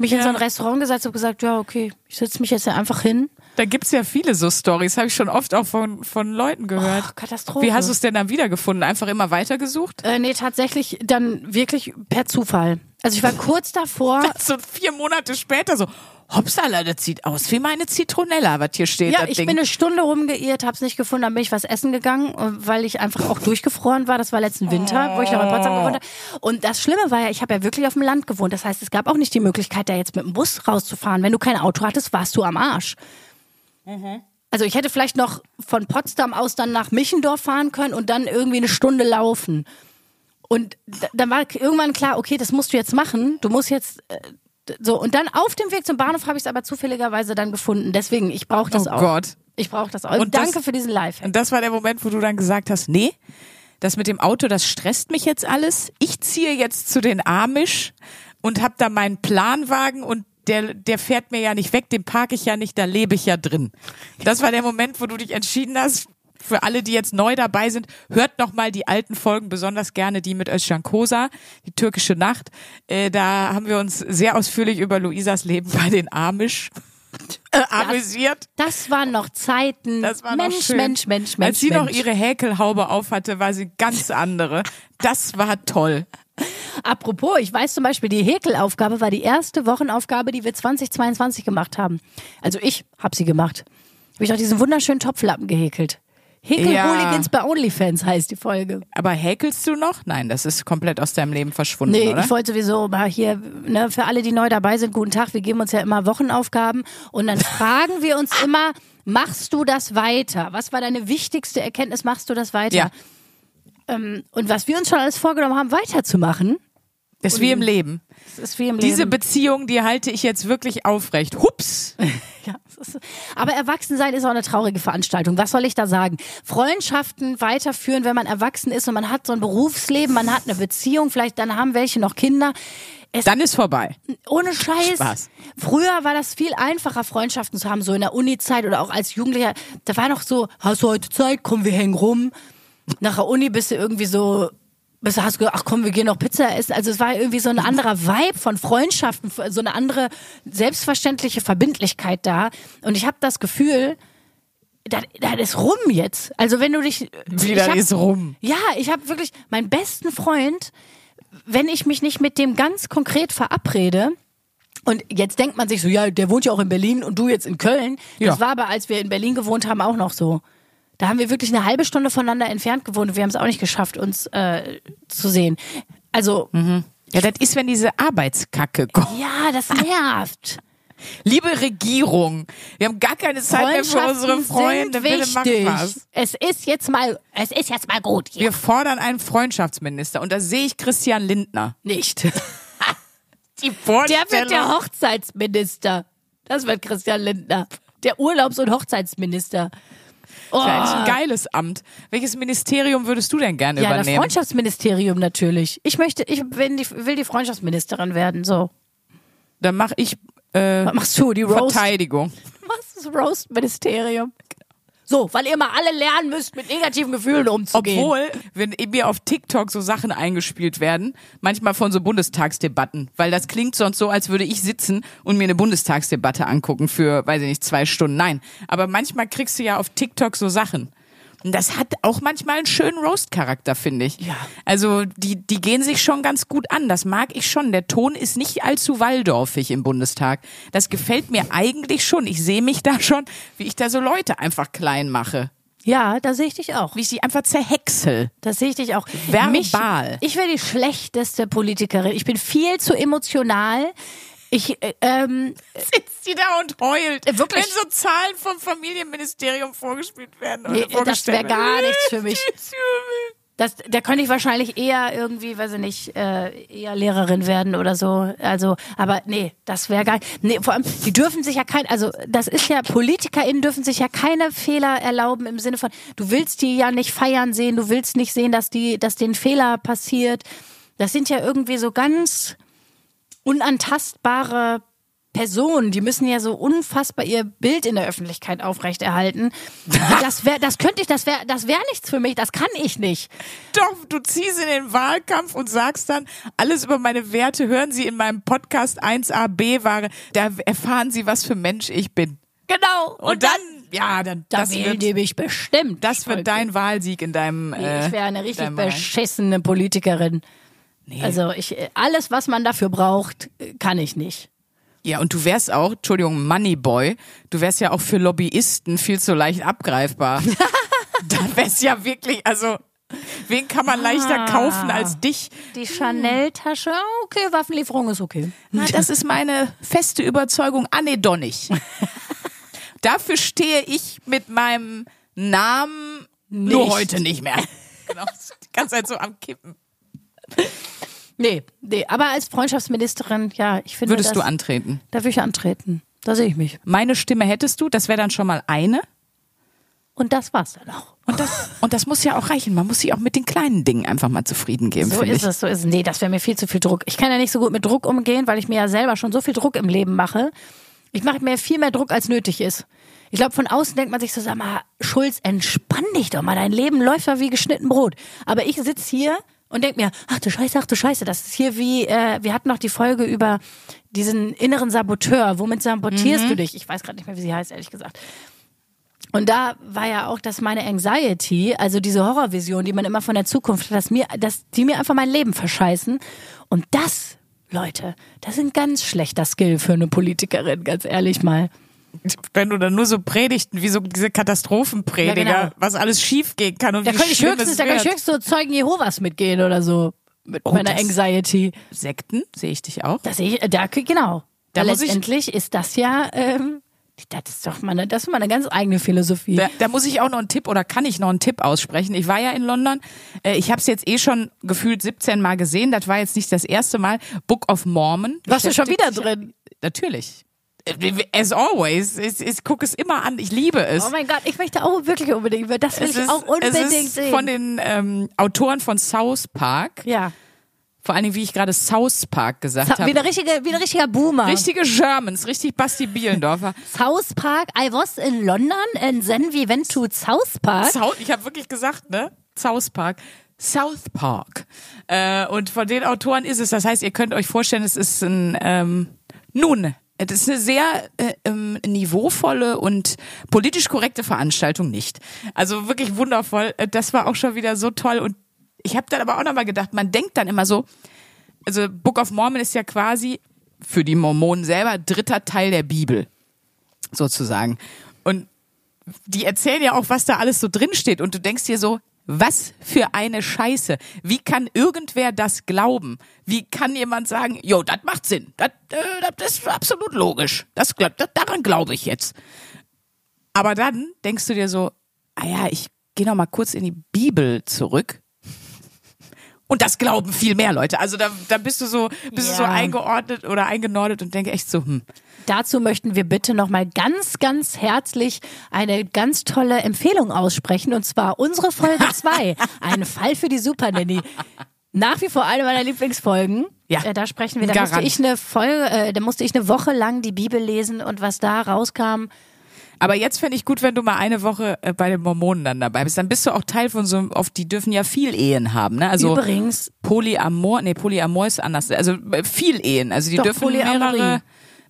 mich in Ja. so ein Restaurant gesetzt und gesagt, ja, okay, ich setze mich jetzt einfach hin. Da gibt's ja viele so Stories, habe ich schon oft auch von, von Leuten gehört. Oh, Katastrophe. Wie hast du es denn dann wiedergefunden? Einfach immer weitergesucht? Äh, nee, tatsächlich dann wirklich per Zufall. Also ich war kurz davor. So vier Monate später so, Hopsala, das sieht aus wie meine Zitronella, was hier steht. Ja, ich Ding. bin eine Stunde rumgeirrt, hab's nicht gefunden, dann bin ich was essen gegangen, äh, weil ich einfach auch durchgefroren war. Das war letzten Winter, wo ich noch in Potsdam gewohnt habe. Und das Schlimme war ja, ich habe ja wirklich auf dem Land gewohnt. Das heißt, es gab auch nicht die Möglichkeit, da jetzt mit dem Bus rauszufahren. Wenn du kein Auto hattest, warst du am Arsch. Also ich hätte vielleicht noch von Potsdam aus dann nach Michendorf fahren können und dann irgendwie eine Stunde laufen. Und da- dann war irgendwann klar, okay, das musst du jetzt machen. Du musst jetzt äh, so und dann auf dem Weg zum Bahnhof habe ich es aber zufälligerweise dann gefunden. Deswegen, ich brauche das Oh auch. Gott. Ich brauche das auch. Und Und das- danke für diesen Live. Und das war der Moment, wo du dann gesagt hast, nee, das mit dem Auto, das stresst mich jetzt alles. Ich ziehe jetzt zu den Amish und hab da meinen Planwagen und der, der fährt mir ja nicht weg, den parke ich ja nicht, da lebe ich ja drin. Das war der Moment, wo du dich entschieden hast, für alle, die jetzt neu dabei sind, hört noch mal die alten Folgen, besonders gerne die mit Özcan Kosa, die türkische Nacht. Äh, da haben wir uns sehr ausführlich über Luisas Leben bei den Amish äh, amüsiert. Das waren noch Zeiten. Das war Mensch, noch schön. Mensch, Mensch, Mensch. Als sie noch Mensch. ihre Häkelhaube aufhatte, war sie ganz andere. Das war toll. Apropos, ich weiß zum Beispiel, die Häkelaufgabe war die erste Wochenaufgabe, die wir 2022 gemacht haben. Also ich habe sie gemacht. Habe ich auch diesen wunderschönen Topflappen gehäkelt. Häkel-Hooligans bei OnlyFans heißt die Folge. Aber häkelst du noch? Nein, das ist komplett aus deinem Leben verschwunden, Nee, oder? ich wollte sowieso mal hier, ne, für alle, die neu dabei sind, guten Tag. Wir geben uns ja immer Wochenaufgaben und dann fragen wir uns immer, machst du das weiter? Was war deine wichtigste Erkenntnis? Machst du das weiter? Ja. Ähm, und was wir uns schon alles vorgenommen haben, weiterzumachen, Das ist wie im Leben. das ist wie im Diese Leben. Beziehung, die halte ich jetzt wirklich aufrecht. Hups! Ja, aber Erwachsensein ist auch eine traurige Veranstaltung. Was soll ich da sagen? Freundschaften weiterführen, wenn man erwachsen ist und man hat so ein Berufsleben, man hat eine Beziehung, vielleicht dann haben welche noch Kinder. Es, Dann ist vorbei. ohne Scheiß. Spaß. Früher war das viel einfacher, Freundschaften zu haben, so in der Uni-Zeit oder auch als Jugendlicher. Da war noch so, hast du heute Zeit? Komm, wir hängen rum. Nach der Uni bist du irgendwie so, bist hast du ach komm, wir gehen noch Pizza essen. Also es war irgendwie so ein anderer Vibe von Freundschaften, so eine andere selbstverständliche Verbindlichkeit da. Und ich habe das Gefühl, das, das ist rum jetzt. Also wenn du dich... Wie, das hab- ist rum. Ja, ich habe wirklich meinen besten Freund, wenn ich mich nicht mit dem ganz konkret verabrede, und jetzt denkt man sich so, ja, der wohnt ja auch in Berlin und du jetzt in Köln. Das Ja. war aber, als wir in Berlin gewohnt haben, auch noch so. Da haben wir wirklich eine halbe Stunde voneinander entfernt gewohnt und wir haben es auch nicht geschafft, uns äh, zu sehen. Also, Ja, das ist, wenn diese Arbeitskacke kommt. ja, das nervt. Liebe Regierung, wir haben gar keine Zeit mehr für unsere Freunde. Bitte mach wichtig. was. Es ist jetzt mal, es ist jetzt mal gut hier. Wir fordern einen Freundschaftsminister und da sehe ich Christian Lindner. Nicht. Die Der Vorstellung. wird der Hochzeitsminister. Das wird Christian Lindner. Der Urlaubs- und Hochzeitsminister. Oh. Das ein geiles Amt. Welches Ministerium würdest du denn gerne Ja, das übernehmen? Freundschaftsministerium natürlich. Ich möchte, ich will die, will die Freundschaftsministerin werden. So. Dann mache ich äh, Was machst du? Die Roast? Verteidigung. Was ist Roast-Ministerium? So, weil ihr mal alle lernen müsst, mit negativen Gefühlen umzugehen. Obwohl, wenn mir auf TikTok so Sachen eingespielt werden, manchmal von so Bundestagsdebatten, weil das klingt sonst so, als würde ich sitzen und mir eine Bundestagsdebatte angucken für, weiß ich nicht, zwei Stunden. Nein, aber manchmal kriegst du ja auf TikTok so Sachen. Und das hat auch manchmal einen schönen Roast-Charakter, finde ich. Ja. Also die, die gehen sich schon ganz gut an. Das mag ich schon. Der Ton ist nicht allzu waldorfig im Bundestag. Das gefällt mir eigentlich schon. Ich sehe mich da schon, wie ich da so Leute einfach klein mache. Ja, da sehe ich dich auch. Wie ich die einfach zerhäcksel. Das sehe ich dich auch. Verbal. Mich, ich wäre die schlechteste Politikerin. Ich bin viel zu emotional. Ich, äh, ähm, sitzt sie da und heult. Äh, wirklich? Wenn so Zahlen vom Familienministerium vorgespielt werden. Oder Nee, das vorgestellt wär gar nichts für mich. Das, da könnte ich wahrscheinlich eher irgendwie, weiß ich nicht, äh, eher Lehrerin werden oder so. Also, aber nee, das wäre geil. Nee, vor allem, die dürfen sich ja kein, also das ist ja, PolitikerInnen dürfen sich ja keine Fehler erlauben im Sinne von, du willst die ja nicht feiern sehen, du willst nicht sehen, dass die, dass denen Fehler passiert. Das sind ja irgendwie so ganz unantastbare Personen, die müssen ja so unfassbar ihr Bild in der Öffentlichkeit aufrechterhalten. Das wäre, das könnte ich, das wäre, das wäre nichts für mich. Das kann ich nicht. Doch, du ziehst in den Wahlkampf und sagst dann, alles über meine Werte hören Sie in meinem Podcast 1AB-Ware. Da erfahren Sie, was für Mensch ich bin. Genau. Und, dann, ja, dann, da das wählen wird, die mich bestimmt. das wird dein Wahlsieg in deinem, äh, ich wäre eine richtig beschissene Politikerin. Also ich, alles, was man dafür braucht, kann ich nicht. Ja, und du wärst auch, Entschuldigung, Moneyboy, du wärst ja auch für Lobbyisten viel zu leicht abgreifbar. da wär's ja wirklich, also, wen kann man leichter kaufen als dich? Die Chanel-Tasche, ah, okay, Waffenlieferung ist okay. Na, das ist meine feste Überzeugung, Anne Donnig. Dafür stehe ich mit meinem Namen nur Nicht. heute nicht mehr. Genau, die ganze Zeit so am Kippen. Nee, nee, aber als Freundschaftsministerin, ja, ich finde Würdest das, du antreten? Da würde ich antreten. Da sehe ich mich. Meine Stimme hättest du, das wäre dann schon mal eine. Und das war's dann auch. Und das, und das muss ja auch reichen. Man muss sich auch mit den kleinen Dingen einfach mal zufrieden geben, So ist ich. es, so ist es. Nee, das wäre mir viel zu viel Druck. Ich kann ja nicht so gut mit Druck umgehen, weil ich mir ja selber schon so viel Druck im Leben mache. Ich mache mir viel mehr Druck, als nötig ist. Ich glaube, von außen denkt man sich so, sag mal, Schulz, entspann dich doch mal. Dein Leben läuft doch wie geschnitten Brot. Aber ich sitz hier und denk mir, ach du Scheiße, ach du Scheiße, das ist hier wie, äh, wir hatten noch die Folge über diesen inneren Saboteur. Womit sabotierst du dich? Ich weiß gerade nicht mehr, wie sie heißt, ehrlich gesagt. Und da war ja auch, dass meine Anxiety, also diese Horrorvision, die man immer von der Zukunft hat, dass mir, dass die mir einfach mein Leben verscheißen. Und das, Leute, das ist ein ganz schlechter Skill für eine Politikerin, ganz ehrlich mal. Wenn du dann nur so Predigten, wie so diese Katastrophenprediger, Ja, genau. was alles schief gehen kann und Da wie könnte ich höchstens, da könnte ich höchstens so Zeugen Jehovas mitgehen oder so. Mit Oh, meiner Anxiety. Sekten sehe ich dich auch. Das sehe ich, da, genau. Da letztendlich ist das ja, ähm, das ist doch mal eine, das ist mal eine ganz eigene Philosophie. Da, da muss ich auch noch einen Tipp oder kann ich noch einen Tipp aussprechen. Ich war ja in London. Äh, Ich habe es jetzt eh schon gefühlt 17 Mal gesehen. Das war jetzt nicht das erste Mal. Book of Mormon. Warst du schon wieder drin? Natürlich. As always. Ich, ich gucke es immer an. Ich liebe es. Oh mein Gott, ich möchte auch wirklich unbedingt, das will es ich auch unbedingt es ist sehen. von den ähm, Autoren von South Park. ja. Vor allen Dingen, wie ich gerade South Park gesagt Wie, habe. der richtige, wie ein richtiger Boomer. Richtige Germans, richtig Basti Bielendorfer. South Park. I was in London and then we went to South Park. South, ich habe wirklich gesagt, ne? South Park. South Park. Äh, und von den Autoren ist es. Das heißt, ihr könnt euch vorstellen, es ist ein ähm, nun. Es ist eine sehr äh, ähm, niveauvolle und politisch korrekte Veranstaltung nicht. Also wirklich wundervoll. Äh, Das war auch schon wieder so toll. Und ich habe dann aber auch nochmal gedacht, man denkt dann immer so, also Book of Mormon ist ja quasi für die Mormonen selber dritter Teil der Bibel, sozusagen. Und die erzählen ja auch, was da alles so drin steht. Und du denkst dir so, was für eine Scheiße. Wie kann irgendwer das glauben? Wie kann jemand sagen, jo, das macht Sinn. Das, äh, ist absolut logisch. Das, das, daran glaube ich jetzt. Aber dann denkst du dir so, ah ja, ich gehe noch mal kurz in die Bibel zurück. Und das glauben viel mehr Leute. Also da, da bist du so, bist du so Ja. eingeordnet oder eingenordet und denke echt so, hm, Dazu möchten wir bitte nochmal ganz, ganz herzlich eine ganz tolle Empfehlung aussprechen. Und zwar unsere Folge 2. Ein Fall für die Super Nanny. Nach wie vor eine meiner Lieblingsfolgen. Ja. Äh, Da sprechen wir. Da Garant. musste ich eine Folge, äh, da musste ich eine Woche lang die Bibel lesen und was da rauskam. Aber jetzt fände ich gut, wenn du mal eine Woche äh, bei den Mormonen dann dabei bist. Dann bist du auch Teil von so einem, oft, die dürfen ja viel Ehen haben, ne? Also Übrigens, Polyamor, nee, Polyamor ist anders. Also äh, viel Ehen. Also die Doch, dürfen Polyamorie. mehrere,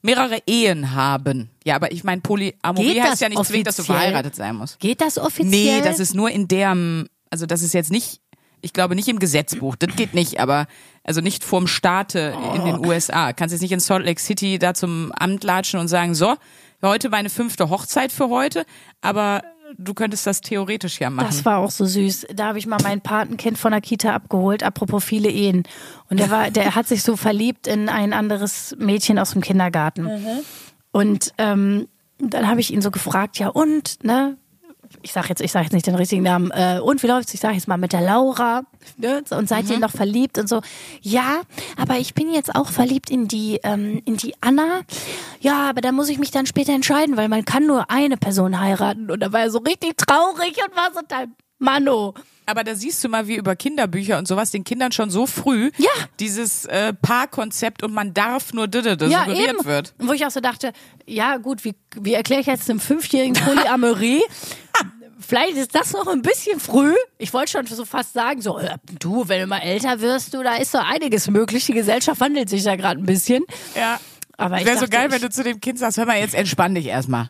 mehrere Ehen haben. Ja, aber ich meine, Polyamorie Geht heißt ja nicht zwingend, dass du verheiratet sein musst. geht das offiziell? Nee, das ist nur in der, also das ist jetzt nicht, ich glaube nicht im Gesetzbuch, das geht nicht, aber also nicht vorm Staate in Oh. den USA. Kannst jetzt nicht in Salt Lake City da zum Amt latschen und sagen, so, heute meine fünfte Hochzeit für heute, aber du könntest das theoretisch ja machen. Das war auch so süß. Da habe ich mal mein Patenkind von der Kita abgeholt, apropos viele Ehen. Und der war, der hat sich so verliebt in ein anderes Mädchen aus dem Kindergarten. Und ähm, dann habe ich ihn so gefragt, ja und, ne? Ich sage jetzt, ich sage jetzt nicht den richtigen Namen. Äh, und wie läuft's? Ich sage jetzt mal mit der Laura. Ne? Und seid ihr noch verliebt und so? Ja, aber ich bin jetzt auch verliebt in die ähm, in die Anna. Ja, aber da muss ich mich dann später entscheiden, weil man kann nur eine Person heiraten. Und da war er so richtig traurig und war so, dann Mano. Aber da siehst du mal, wie über Kinderbücher und sowas den Kindern schon so früh Ja. dieses äh, Paarkonzept und man darf nur didede Ja, suggeriert eben. wird. Wo ich auch so dachte, ja gut, wie, wie erkläre ich jetzt einem fünfjährigen Polyamorie? Vielleicht ist das noch ein bisschen früh. Ich wollte schon so fast sagen, so, du, wenn du mal älter wirst, du, da ist doch einiges möglich. Die Gesellschaft wandelt sich ja gerade ein bisschen. Ja. Aber Wäre so geil, ich- wenn du zu dem Kind sagst, hör mal, jetzt entspann dich erstmal.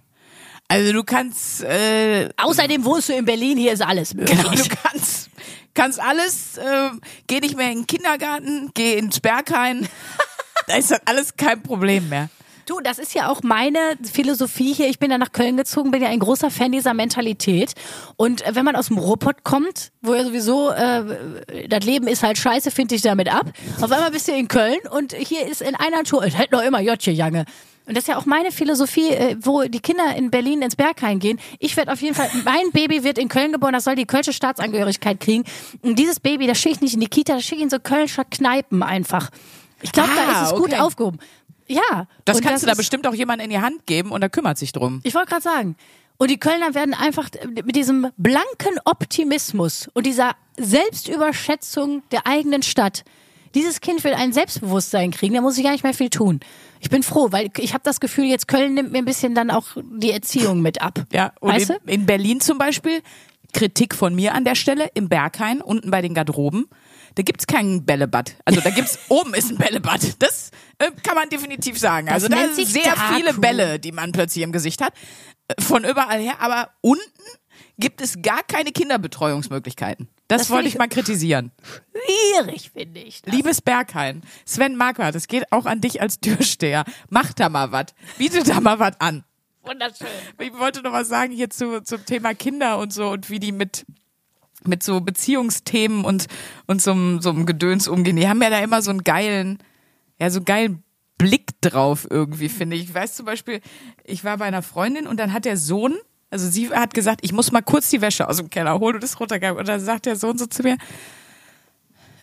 Also du kannst, äh, Außerdem wohnst du in Berlin, hier ist alles möglich. genau, du kannst, kannst alles, äh, geh nicht mehr in den Kindergarten, geh ins Berghain. da ist das alles kein Problem mehr. Du, das ist ja auch meine Philosophie hier. Ich bin ja nach Köln gezogen, bin ja ein großer Fan dieser Mentalität. Und wenn man aus dem Ruhrpott kommt, wo ja sowieso äh, das Leben ist halt scheiße, finde ich damit ab. Auf einmal bist du in Köln und hier ist in einer Tour, es hält noch immer Jotje Jange. Und das ist ja auch meine Philosophie, äh, wo die Kinder in Berlin ins Berghain gehen. Ich werde auf jeden Fall, mein Baby wird in Köln geboren, das soll die kölsche Staatsangehörigkeit kriegen. Und dieses Baby, das schicke ich nicht in die Kita, das schicke ich in so kölscher Kneipen einfach. Ich glaube, da Ah, ist es gut okay. aufgehoben. Ja. Das und kannst du da bestimmt auch jemandem in die Hand geben und er kümmert sich drum. ich wollte gerade sagen. Und die Kölner werden einfach mit diesem blanken Optimismus und dieser Selbstüberschätzung der eigenen Stadt, dieses Kind will ein Selbstbewusstsein kriegen, da muss ich gar nicht mehr viel tun. Ich bin froh, weil ich habe das Gefühl, jetzt Köln nimmt mir ein bisschen dann auch die Erziehung mit ab. Ja, und weißt in, du? in Berlin zum Beispiel, Kritik von mir an der Stelle, im Berghain, unten bei den Garderoben, da gibt's kein Bällebad. Also da gibt's, oben ist ein Bällebad. Das äh, kann man definitiv sagen. Also da sind sehr Darkroom. viele Bälle, die man plötzlich im Gesicht hat. Äh, Von überall her. Aber unten gibt es gar keine Kinderbetreuungsmöglichkeiten. Das, Das wollte ich ich- mal kritisieren. Schwierig, finde ich. Das. Liebes Berghain, Sven Marquardt, es geht auch an dich als Türsteher. Mach da mal was. Biete da mal was an. Wunderschön. Ich wollte noch was sagen hier zu, zum Thema Kinder und so und wie die mit mit so Beziehungsthemen und und so so einem Gedöns umgehen. Die haben ja da immer so einen geilen, ja so einen geilen Blick drauf irgendwie finde ich. Ich weiß zum Beispiel, ich war bei einer Freundin und dann hat der Sohn, also sie hat gesagt, ich muss mal kurz die Wäsche aus dem Keller holen und das runtergeben und dann sagt der Sohn so zu mir,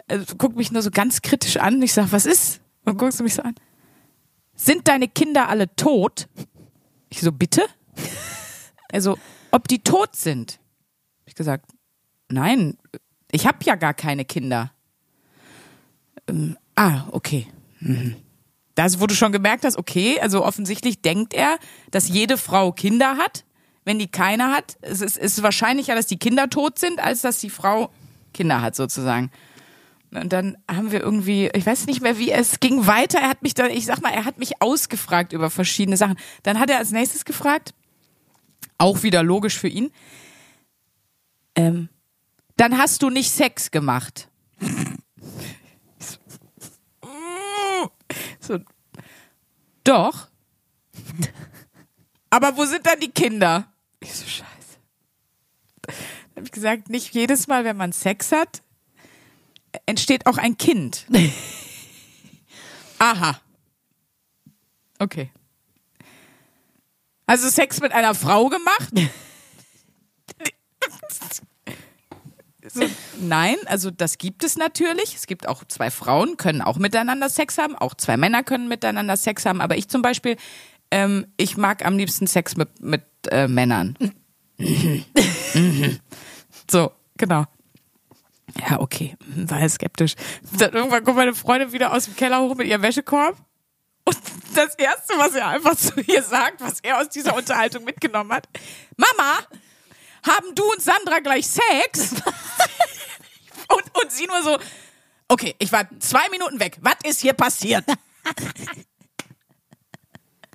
also, guckt mich nur so ganz kritisch an. Ich sag, was ist? Und guckst du mich so an. Sind deine Kinder alle tot? Ich so, bitte? Also, ob die tot sind? Ich gesagt, nein, ich habe ja gar keine Kinder. Ähm, ah, okay. Mhm. Das, wo du schon gemerkt hast, okay, also offensichtlich denkt er, dass jede Frau Kinder hat. Wenn die keine hat, es ist, ist wahrscheinlicher, dass die Kinder tot sind, als dass die Frau Kinder hat, sozusagen. Und dann haben wir irgendwie, ich weiß nicht mehr, wie es ging weiter. Er hat mich dann, ich sag mal, er hat mich ausgefragt über verschiedene Sachen. Dann hat er als nächstes gefragt, auch wieder logisch für ihn, ähm, dann hast du nicht Sex gemacht. so, doch. Aber wo sind dann die Kinder? Ich so, scheiße. Dann habe ich gesagt, nicht jedes Mal, wenn man Sex hat, entsteht auch ein Kind. Aha. Okay. Also Sex mit einer Frau gemacht? so, nein, also das gibt es natürlich. Es gibt auch zwei Frauen, können auch miteinander Sex haben, auch zwei Männer können miteinander Sex haben, aber ich zum Beispiel, ähm, ich mag am liebsten Sex mit, mit äh, Männern. so, genau. Ja, okay, war er skeptisch. Dann irgendwann kommt meine Freundin wieder aus dem Keller hoch mit ihrem Wäschekorb. Und das Erste, was er einfach zu ihr sagt, was er aus dieser Unterhaltung mitgenommen hat, Mama, haben du und Sandra gleich Sex? und, und sie nur so, okay, ich war zwei Minuten weg. Was ist hier passiert? und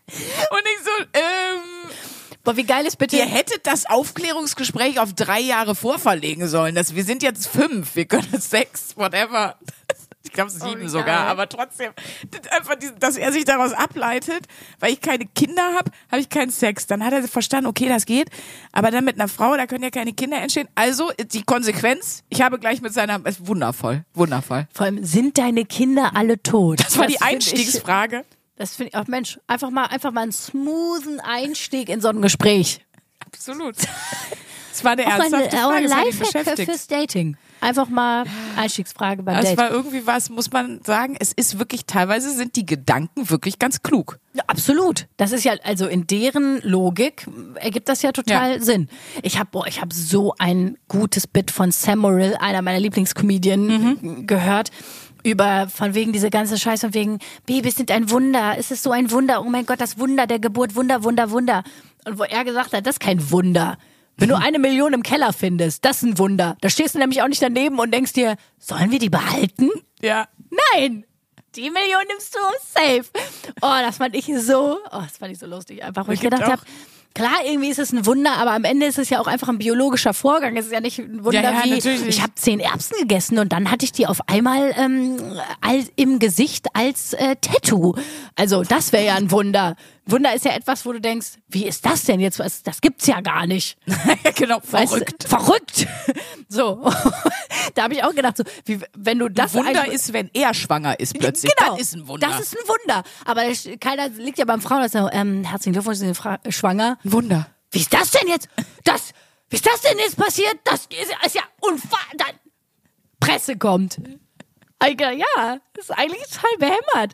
ich so, ähm, Boah, wie geil ist bitte. Ihr hättet das Aufklärungsgespräch auf drei Jahre vorverlegen sollen. Das, wir sind jetzt fünf, wir können sechs, whatever. Ich glaube sieben wie sogar, aber trotzdem, das einfach, dass er sich daraus ableitet, weil ich keine Kinder habe, habe ich keinen Sex. Dann hat er verstanden, okay, das geht, aber dann mit einer Frau, da können ja keine Kinder entstehen. Also die Konsequenz, ich habe gleich mit seiner, ist wundervoll, wundervoll. Vor allem, sind deine Kinder alle tot? Das war die find Einstiegsfrage. Ich, das finde ich auch, Mensch, einfach mal, einfach mal einen smoothen Einstieg in so ein Gespräch. Absolut. Das war ernsthafte auch ein Frage, das Lifehack fürs Dating. Einfach mal Einstiegsfrage beim Es Date. war irgendwie was, muss man sagen, es ist wirklich, teilweise sind die Gedanken wirklich ganz klug. Ja, absolut. Das ist ja also in deren Logik ergibt das ja total Sinn. Ich habe ich habe so ein gutes Bit von Sam Morrill, einer meiner Lieblingscomedien gehört über von wegen diese ganze Scheiß von wegen Babys sind ein Wunder, es ist so ein Wunder. Oh mein Gott, das Wunder der Geburt, Wunder, Wunder, Wunder. Und wo er gesagt hat, das ist kein Wunder. Wenn du eine Million im Keller findest, das ist ein Wunder. Da stehst du nämlich auch nicht daneben und denkst dir, sollen wir die behalten? Ja. Nein! Die Million nimmst du safe. Oh, das fand ich so, oh, das fand ich so lustig einfach, wo ich gibt gedacht habe, klar, irgendwie ist es ein Wunder, aber am Ende ist es ja auch einfach ein biologischer Vorgang. Es ist ja nicht ein Wunder Ja, ja, wie, ich habe zehn Erbsen gegessen und dann hatte ich die auf einmal ähm, im Gesicht als äh, Tattoo. Also das wäre ja ein Wunder. Wunder ist ja etwas, wo du denkst, wie ist das denn jetzt? Das gibt's ja gar nicht. genau, Weißt du, verrückt. verrückt. So. da habe ich auch gedacht, so, wie, wenn du das Wunder einfach- ist, wenn er schwanger ist plötzlich. Genau. Das ist ein Wunder. Das ist ein Wunder. Aber keiner liegt ja beim Frauenarzt. so, Ähm, herzlichen Glückwunsch, Sie sind fra- schwanger. ein Wunder. Wie ist das denn jetzt? Das, wie ist das denn jetzt passiert? Das ist, ist ja unfassbar. Dann Presse kommt. Alter, ja, das ist eigentlich total behämmert.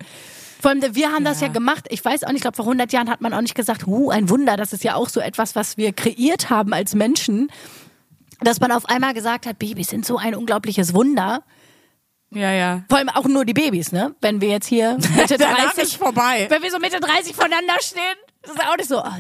Vor allem, wir haben das ja gemacht. Ich weiß auch nicht, ich glaube, vor 100 Jahren hat man auch nicht gesagt, huh, ein Wunder. Das ist ja auch so etwas, was wir kreiert haben als Menschen. Dass man auf einmal gesagt hat, Babys sind so ein unglaubliches Wunder. Ja, ja. Vor allem auch nur die Babys, ne? Wenn wir jetzt hier Mitte Danach 30, ist vorbei. wenn wir so Mitte 30 voneinander stehen, das ist auch nicht so. ah,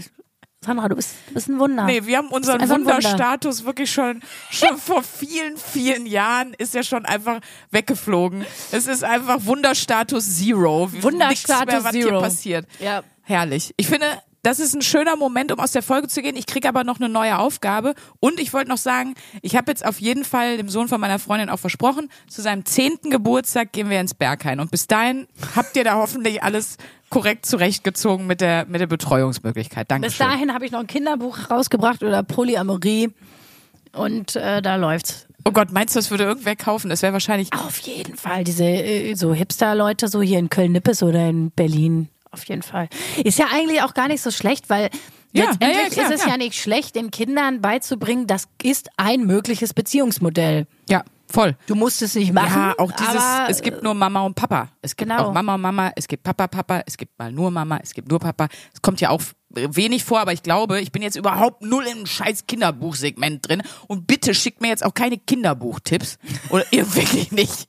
Sandra, du bist, du bist ein Wunder. Nee, wir haben unseren ein Wunder. Wunderstatus wirklich schon, schon vor vielen, vielen Jahren ist er schon einfach weggeflogen. Es ist einfach Wunderstatus Zero. Wunderstatus mehr, was Zero. hier passiert. Ja. Herrlich. Ich finde, das ist ein schöner Moment, um aus der Folge zu gehen. Ich kriege aber noch eine neue Aufgabe. Und ich wollte noch sagen, ich habe jetzt auf jeden Fall dem Sohn von meiner Freundin auch versprochen, zu seinem zehnten Geburtstag gehen wir ins Berghain. Und bis dahin habt ihr da hoffentlich alles korrekt zurechtgezogen mit der, mit der Betreuungsmöglichkeit. Bis Dankeschön. dahin habe ich noch ein Kinderbuch rausgebracht oder Polyamorie. Und äh, da läuft's. Oh Gott, meinst du, das würde irgendwer kaufen? Das wäre wahrscheinlich. Auf jeden Fall. Diese äh, so Hipster-Leute, so hier in Köln-Nippes oder in Berlin. Auf jeden Fall. Ist ja eigentlich auch gar nicht so schlecht, weil Ja, letztendlich ja, ja, klar, ist es klar. ja nicht schlecht, den Kindern beizubringen, das ist ein mögliches Beziehungsmodell. Ja, voll. Du musst es nicht machen. Ja, auch dieses, aber, es gibt nur Mama und Papa. Es gibt Genau. auch Mama und Mama, es gibt Papa, Papa, es gibt mal nur Mama, es gibt nur Papa. Es kommt ja auch wenig vor, aber ich glaube, ich bin jetzt überhaupt null im scheiß Kinderbuchsegment drin. Und bitte schickt mir jetzt auch keine Kinderbuchtipps. Oder ihr wirklich nicht.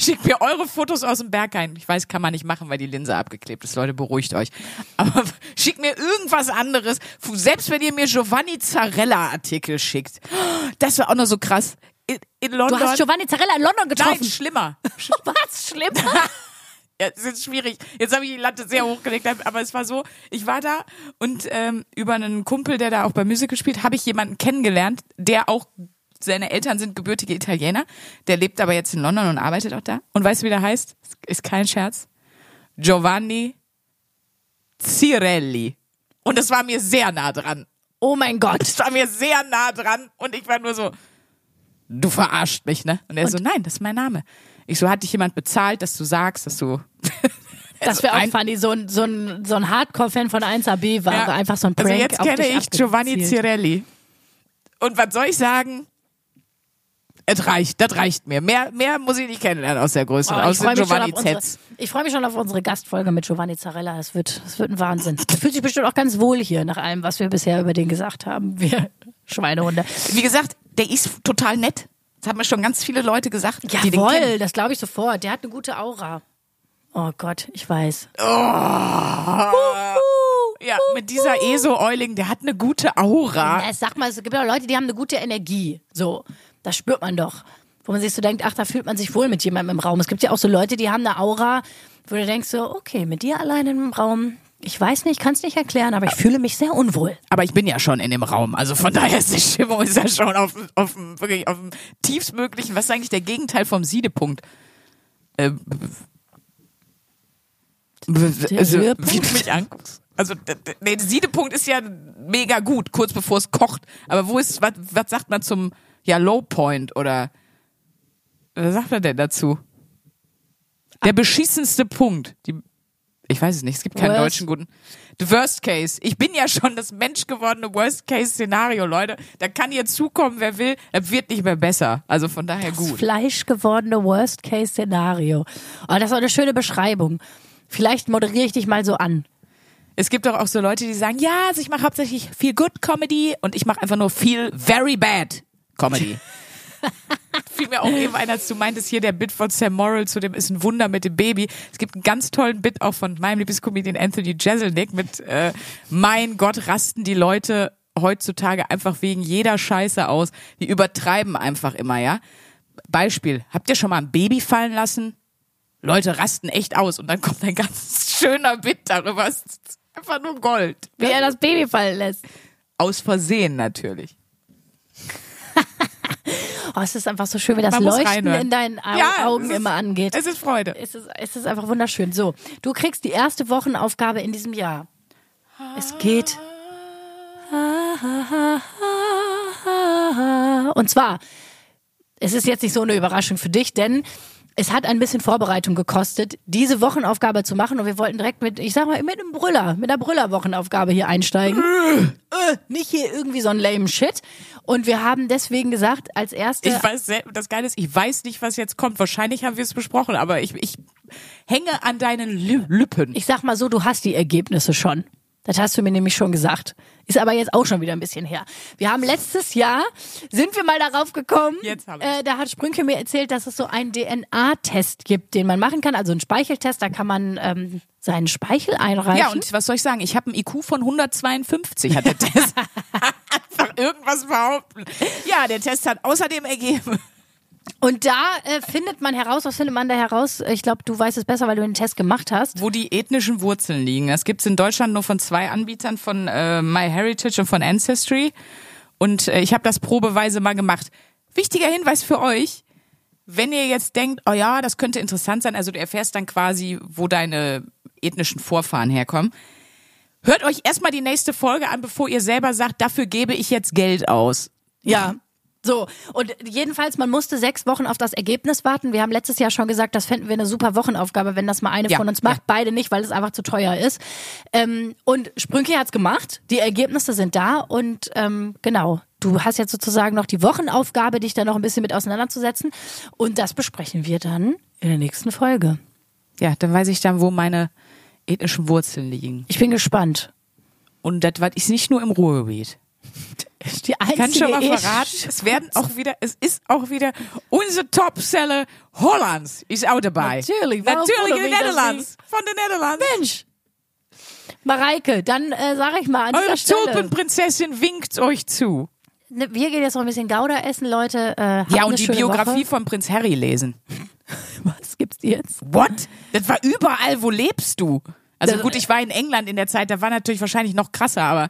Schickt mir eure Fotos aus dem Berg ein. Ich weiß, kann man nicht machen, weil die Linse abgeklebt ist. Leute, beruhigt euch. Aber schickt mir irgendwas anderes. Selbst wenn ihr mir Giovanni Zarella Artikel schickt. Das war auch noch so krass. In, in Du London. hast Giovanni Zarella in London getroffen. Nein, schlimmer. Was? Schlimm? Ja, es ist schwierig. Jetzt habe ich die Latte sehr hochgelegt, aber es war so, ich war da und ähm, über einen Kumpel, der da auch bei Musical spielt, habe ich jemanden kennengelernt, der auch, seine Eltern sind gebürtige Italiener, der lebt aber jetzt in London und arbeitet auch da. Und weißt du, wie der heißt? Ist kein Scherz. Giovanni Cirelli. Und das war mir sehr nah dran. Oh mein Gott. Das war mir sehr nah dran und ich war nur so, du verarscht mich, ne? Und er so, nein, das ist mein Name. Ich so, hat dich jemand bezahlt, dass du sagst, dass du Das wäre auch ein- funny, so ein, so ein, so ein Hardcore-Fan von 1AB war, Ja. einfach so ein Prank Also jetzt kenne ich Giovanni abgezielt. Cirelli. Und was soll ich sagen? Es reicht, das reicht mir. Mehr, mehr muss ich nicht kennenlernen aus der Größe, Oh, ich aus freue schon Giovanni auf unsere- Zs. ich freu mich schon auf unsere Gastfolge mit Giovanni Zarella. Das wird, das wird ein Wahnsinn. Fühlt sich bestimmt auch ganz wohl hier, nach allem, was wir bisher über den gesagt haben. Wir Schweinehunde. Wie gesagt, der ist total nett. Das haben mir schon ganz viele Leute gesagt, die den kennen. Jawohl, das glaube ich sofort. Der hat eine gute Aura. Oh Gott, ich weiß. Ja, mit dieser ESO-Euling, der hat eine gute Aura. Ja, sag mal, es gibt ja Leute, die haben eine gute Energie. So, das spürt man doch. Wo man sich so denkt, ach, da fühlt man sich wohl mit jemandem im Raum. Es gibt ja auch so Leute, die haben eine Aura, wo du denkst so, okay, mit dir allein im Raum, ich weiß nicht, kann es nicht erklären, aber ich fühle mich sehr unwohl. Aber ich bin ja schon in dem Raum. Also von daher ist die Stimmung ist ja schon auf, auf, dem- wirklich auf dem tiefstmöglichen. Was ist eigentlich der Gegenteil vom Siedepunkt? Äh, also, wie du mich anguckst. Also, der Siedepunkt ist ja mega gut, kurz bevor es kocht. Aber wo ist, was, was sagt man zum, ja, Low Point oder, was sagt man denn dazu? Der beschissenste Punkt. Die, Ich weiß es nicht. Es gibt keinen Worst- deutschen guten. The Worst Case. Ich bin ja schon das menschgewordene Worst Case Szenario, Leute. Da kann hier zukommen, wer will. Das wird nicht mehr besser. Also von daher gut. Fleischgewordene Worst-Case-Szenario. Oh, das ist auch eine schöne Beschreibung. Vielleicht moderiere ich dich mal so an. Es gibt doch auch so Leute, die sagen, ja, also ich mache hauptsächlich viel Good Comedy und ich mache einfach nur viel Very Bad Comedy. Fiel mir auch eben ein, als du meintest, hier der Bit von Sam Morrill zu dem ist ein Wunder mit dem Baby. Es gibt einen ganz tollen Bit auch von meinem Lieblingscomedian Anthony Jeselnik mit äh, Mein Gott, rasten die Leute heutzutage einfach wegen jeder Scheiße aus. Die übertreiben einfach immer, ja. Beispiel, habt ihr schon mal ein Baby fallen lassen? Leute rasten echt aus und dann kommt ein ganz schöner Bit darüber. Es ist einfach nur Gold. Wie er das Baby fallen lässt. Aus Versehen natürlich. Oh, es ist einfach so schön, wie das Man Leuchten in deinen Au Ja, Augen ist- immer angeht. Es ist Freude. Es ist, es ist einfach wunderschön. So, du kriegst die erste Wochenaufgabe in diesem Jahr. Es geht. Und zwar, es ist jetzt nicht so eine Überraschung für dich, denn es hat ein bisschen Vorbereitung gekostet, diese Wochenaufgabe zu machen und wir wollten direkt mit, ich sag mal, mit einem Brüller, mit einer Brüller-Wochenaufgabe hier einsteigen. äh, nicht hier irgendwie so ein lame Shit. Und wir haben deswegen gesagt, als erste. Ich weiß, das Geile ist, ich weiß nicht, was jetzt kommt. Wahrscheinlich haben wir es besprochen, aber ich, ich hänge an deinen Lippen. Ich sag mal so, du hast die Ergebnisse schon. Das hast du mir nämlich schon gesagt. Ist aber jetzt auch schon wieder ein bisschen her. Wir haben letztes Jahr, sind wir mal darauf gekommen, Jetzt hab ich's. äh, da hat Sprünke mir erzählt, dass es so einen DNA-Test gibt, den man machen kann, also einen Speicheltest, da kann man ähm, seinen Speichel einreichen. ja, und was soll ich sagen? Ich habe einen IQ von 152, hat der Test. Einfach irgendwas behaupten. Ja, der Test hat außerdem ergeben. Und da äh, findet man heraus, was findet man da heraus? Ich glaube, du weißt es besser, weil du den Test gemacht hast. wo die ethnischen Wurzeln liegen. Das gibt's in Deutschland nur von zwei Anbietern, von äh, MyHeritage und von Ancestry. Und äh, ich habe das probeweise mal gemacht. Wichtiger Hinweis für euch, wenn ihr jetzt denkt, oh ja, das könnte interessant sein, also du erfährst dann quasi, wo deine ethnischen Vorfahren herkommen. Hört euch erstmal die nächste Folge an, bevor ihr selber sagt, dafür gebe ich jetzt Geld aus. Ja. So, und jedenfalls, man musste sechs Wochen auf das Ergebnis warten. Wir haben letztes Jahr schon gesagt, das fänden wir eine super Wochenaufgabe, wenn das mal eine Ja, von uns macht. ja. Beide nicht, weil es einfach zu teuer ist. Ähm, und Sprünki hat's gemacht. Die Ergebnisse sind da und ähm, genau. Du hast jetzt sozusagen noch die Wochenaufgabe, dich da noch ein bisschen mit auseinanderzusetzen. Und das besprechen wir dann in der nächsten Folge. Ja, dann weiß ich dann, wo meine ethnischen Wurzeln liegen. Ich bin gespannt. Und das war ist nicht nur im Ruhrgebiet. Die einzige kann schon mal verraten, es werden auch wieder, es ist auch wieder unser Topseller Hollands ist auch dabei. Natürlich, natürlich in den Netherlands, von den Netherlands. Mensch. Mareike, dann äh, sage ich mal an Eure dieser Stelle. Tulpenprinzessin winkt euch zu. Ne, Wir gehen jetzt noch ein bisschen Gouda essen, Leute. Äh, Ja, und die Biografie Woche. von Prinz Harry lesen. Was gibt's jetzt? What? Das war überall, wo lebst du? Also Das- gut, ich war in England in der Zeit, da war natürlich wahrscheinlich noch krasser, aber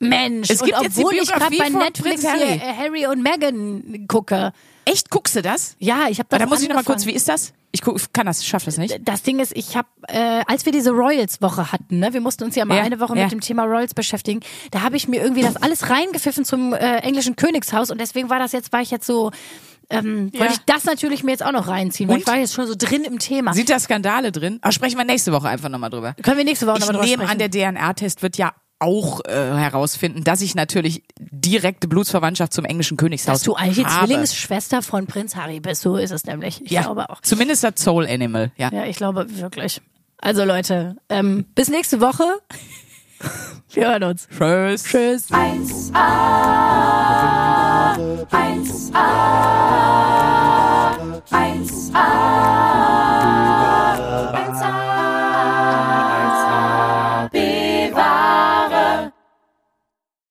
Mensch, Es gibt und jetzt die obwohl ich gerade bei Netflix Prinz hier Harry. äh, Harry und Meghan gucke. echt guckst du das? Ja, ich habe Aber das da muss ich noch mal kurz, wie angefangen. ist das? Ich guck, kann das, schaff das nicht. Das Ding ist, ich habe, äh, als wir diese Royals-Woche hatten, ne, wir mussten uns ja mal Ja, eine Woche ja. mit dem Thema Royals beschäftigen, da habe ich mir irgendwie das alles reingepfiffen zum äh, englischen Königshaus und deswegen war das jetzt, war ich jetzt so, ähm, Ja. wollte ich das natürlich mir jetzt auch noch reinziehen, weil Und? ich war jetzt schon so drin im Thema. Sieht da Skandale drin? Aber sprechen wir nächste Woche einfach nochmal drüber. Können wir nächste Woche Ich nochmal drüber nehme sprechen. an, der DNA-Test wird ja auch äh, herausfinden, dass ich natürlich direkte Blutsverwandtschaft zum englischen Königshaus dass du eigentlich die habe. Zwillingsschwester von Prinz Harry bist, so ist es nämlich. Ich ja, glaube auch. zumindest das Soul Animal. Ja. Ja, ich glaube wirklich. Also Leute, ähm, bis nächste Woche. Wir hören uns. Tschüss. Tschüss. 1a, 1a, 1a,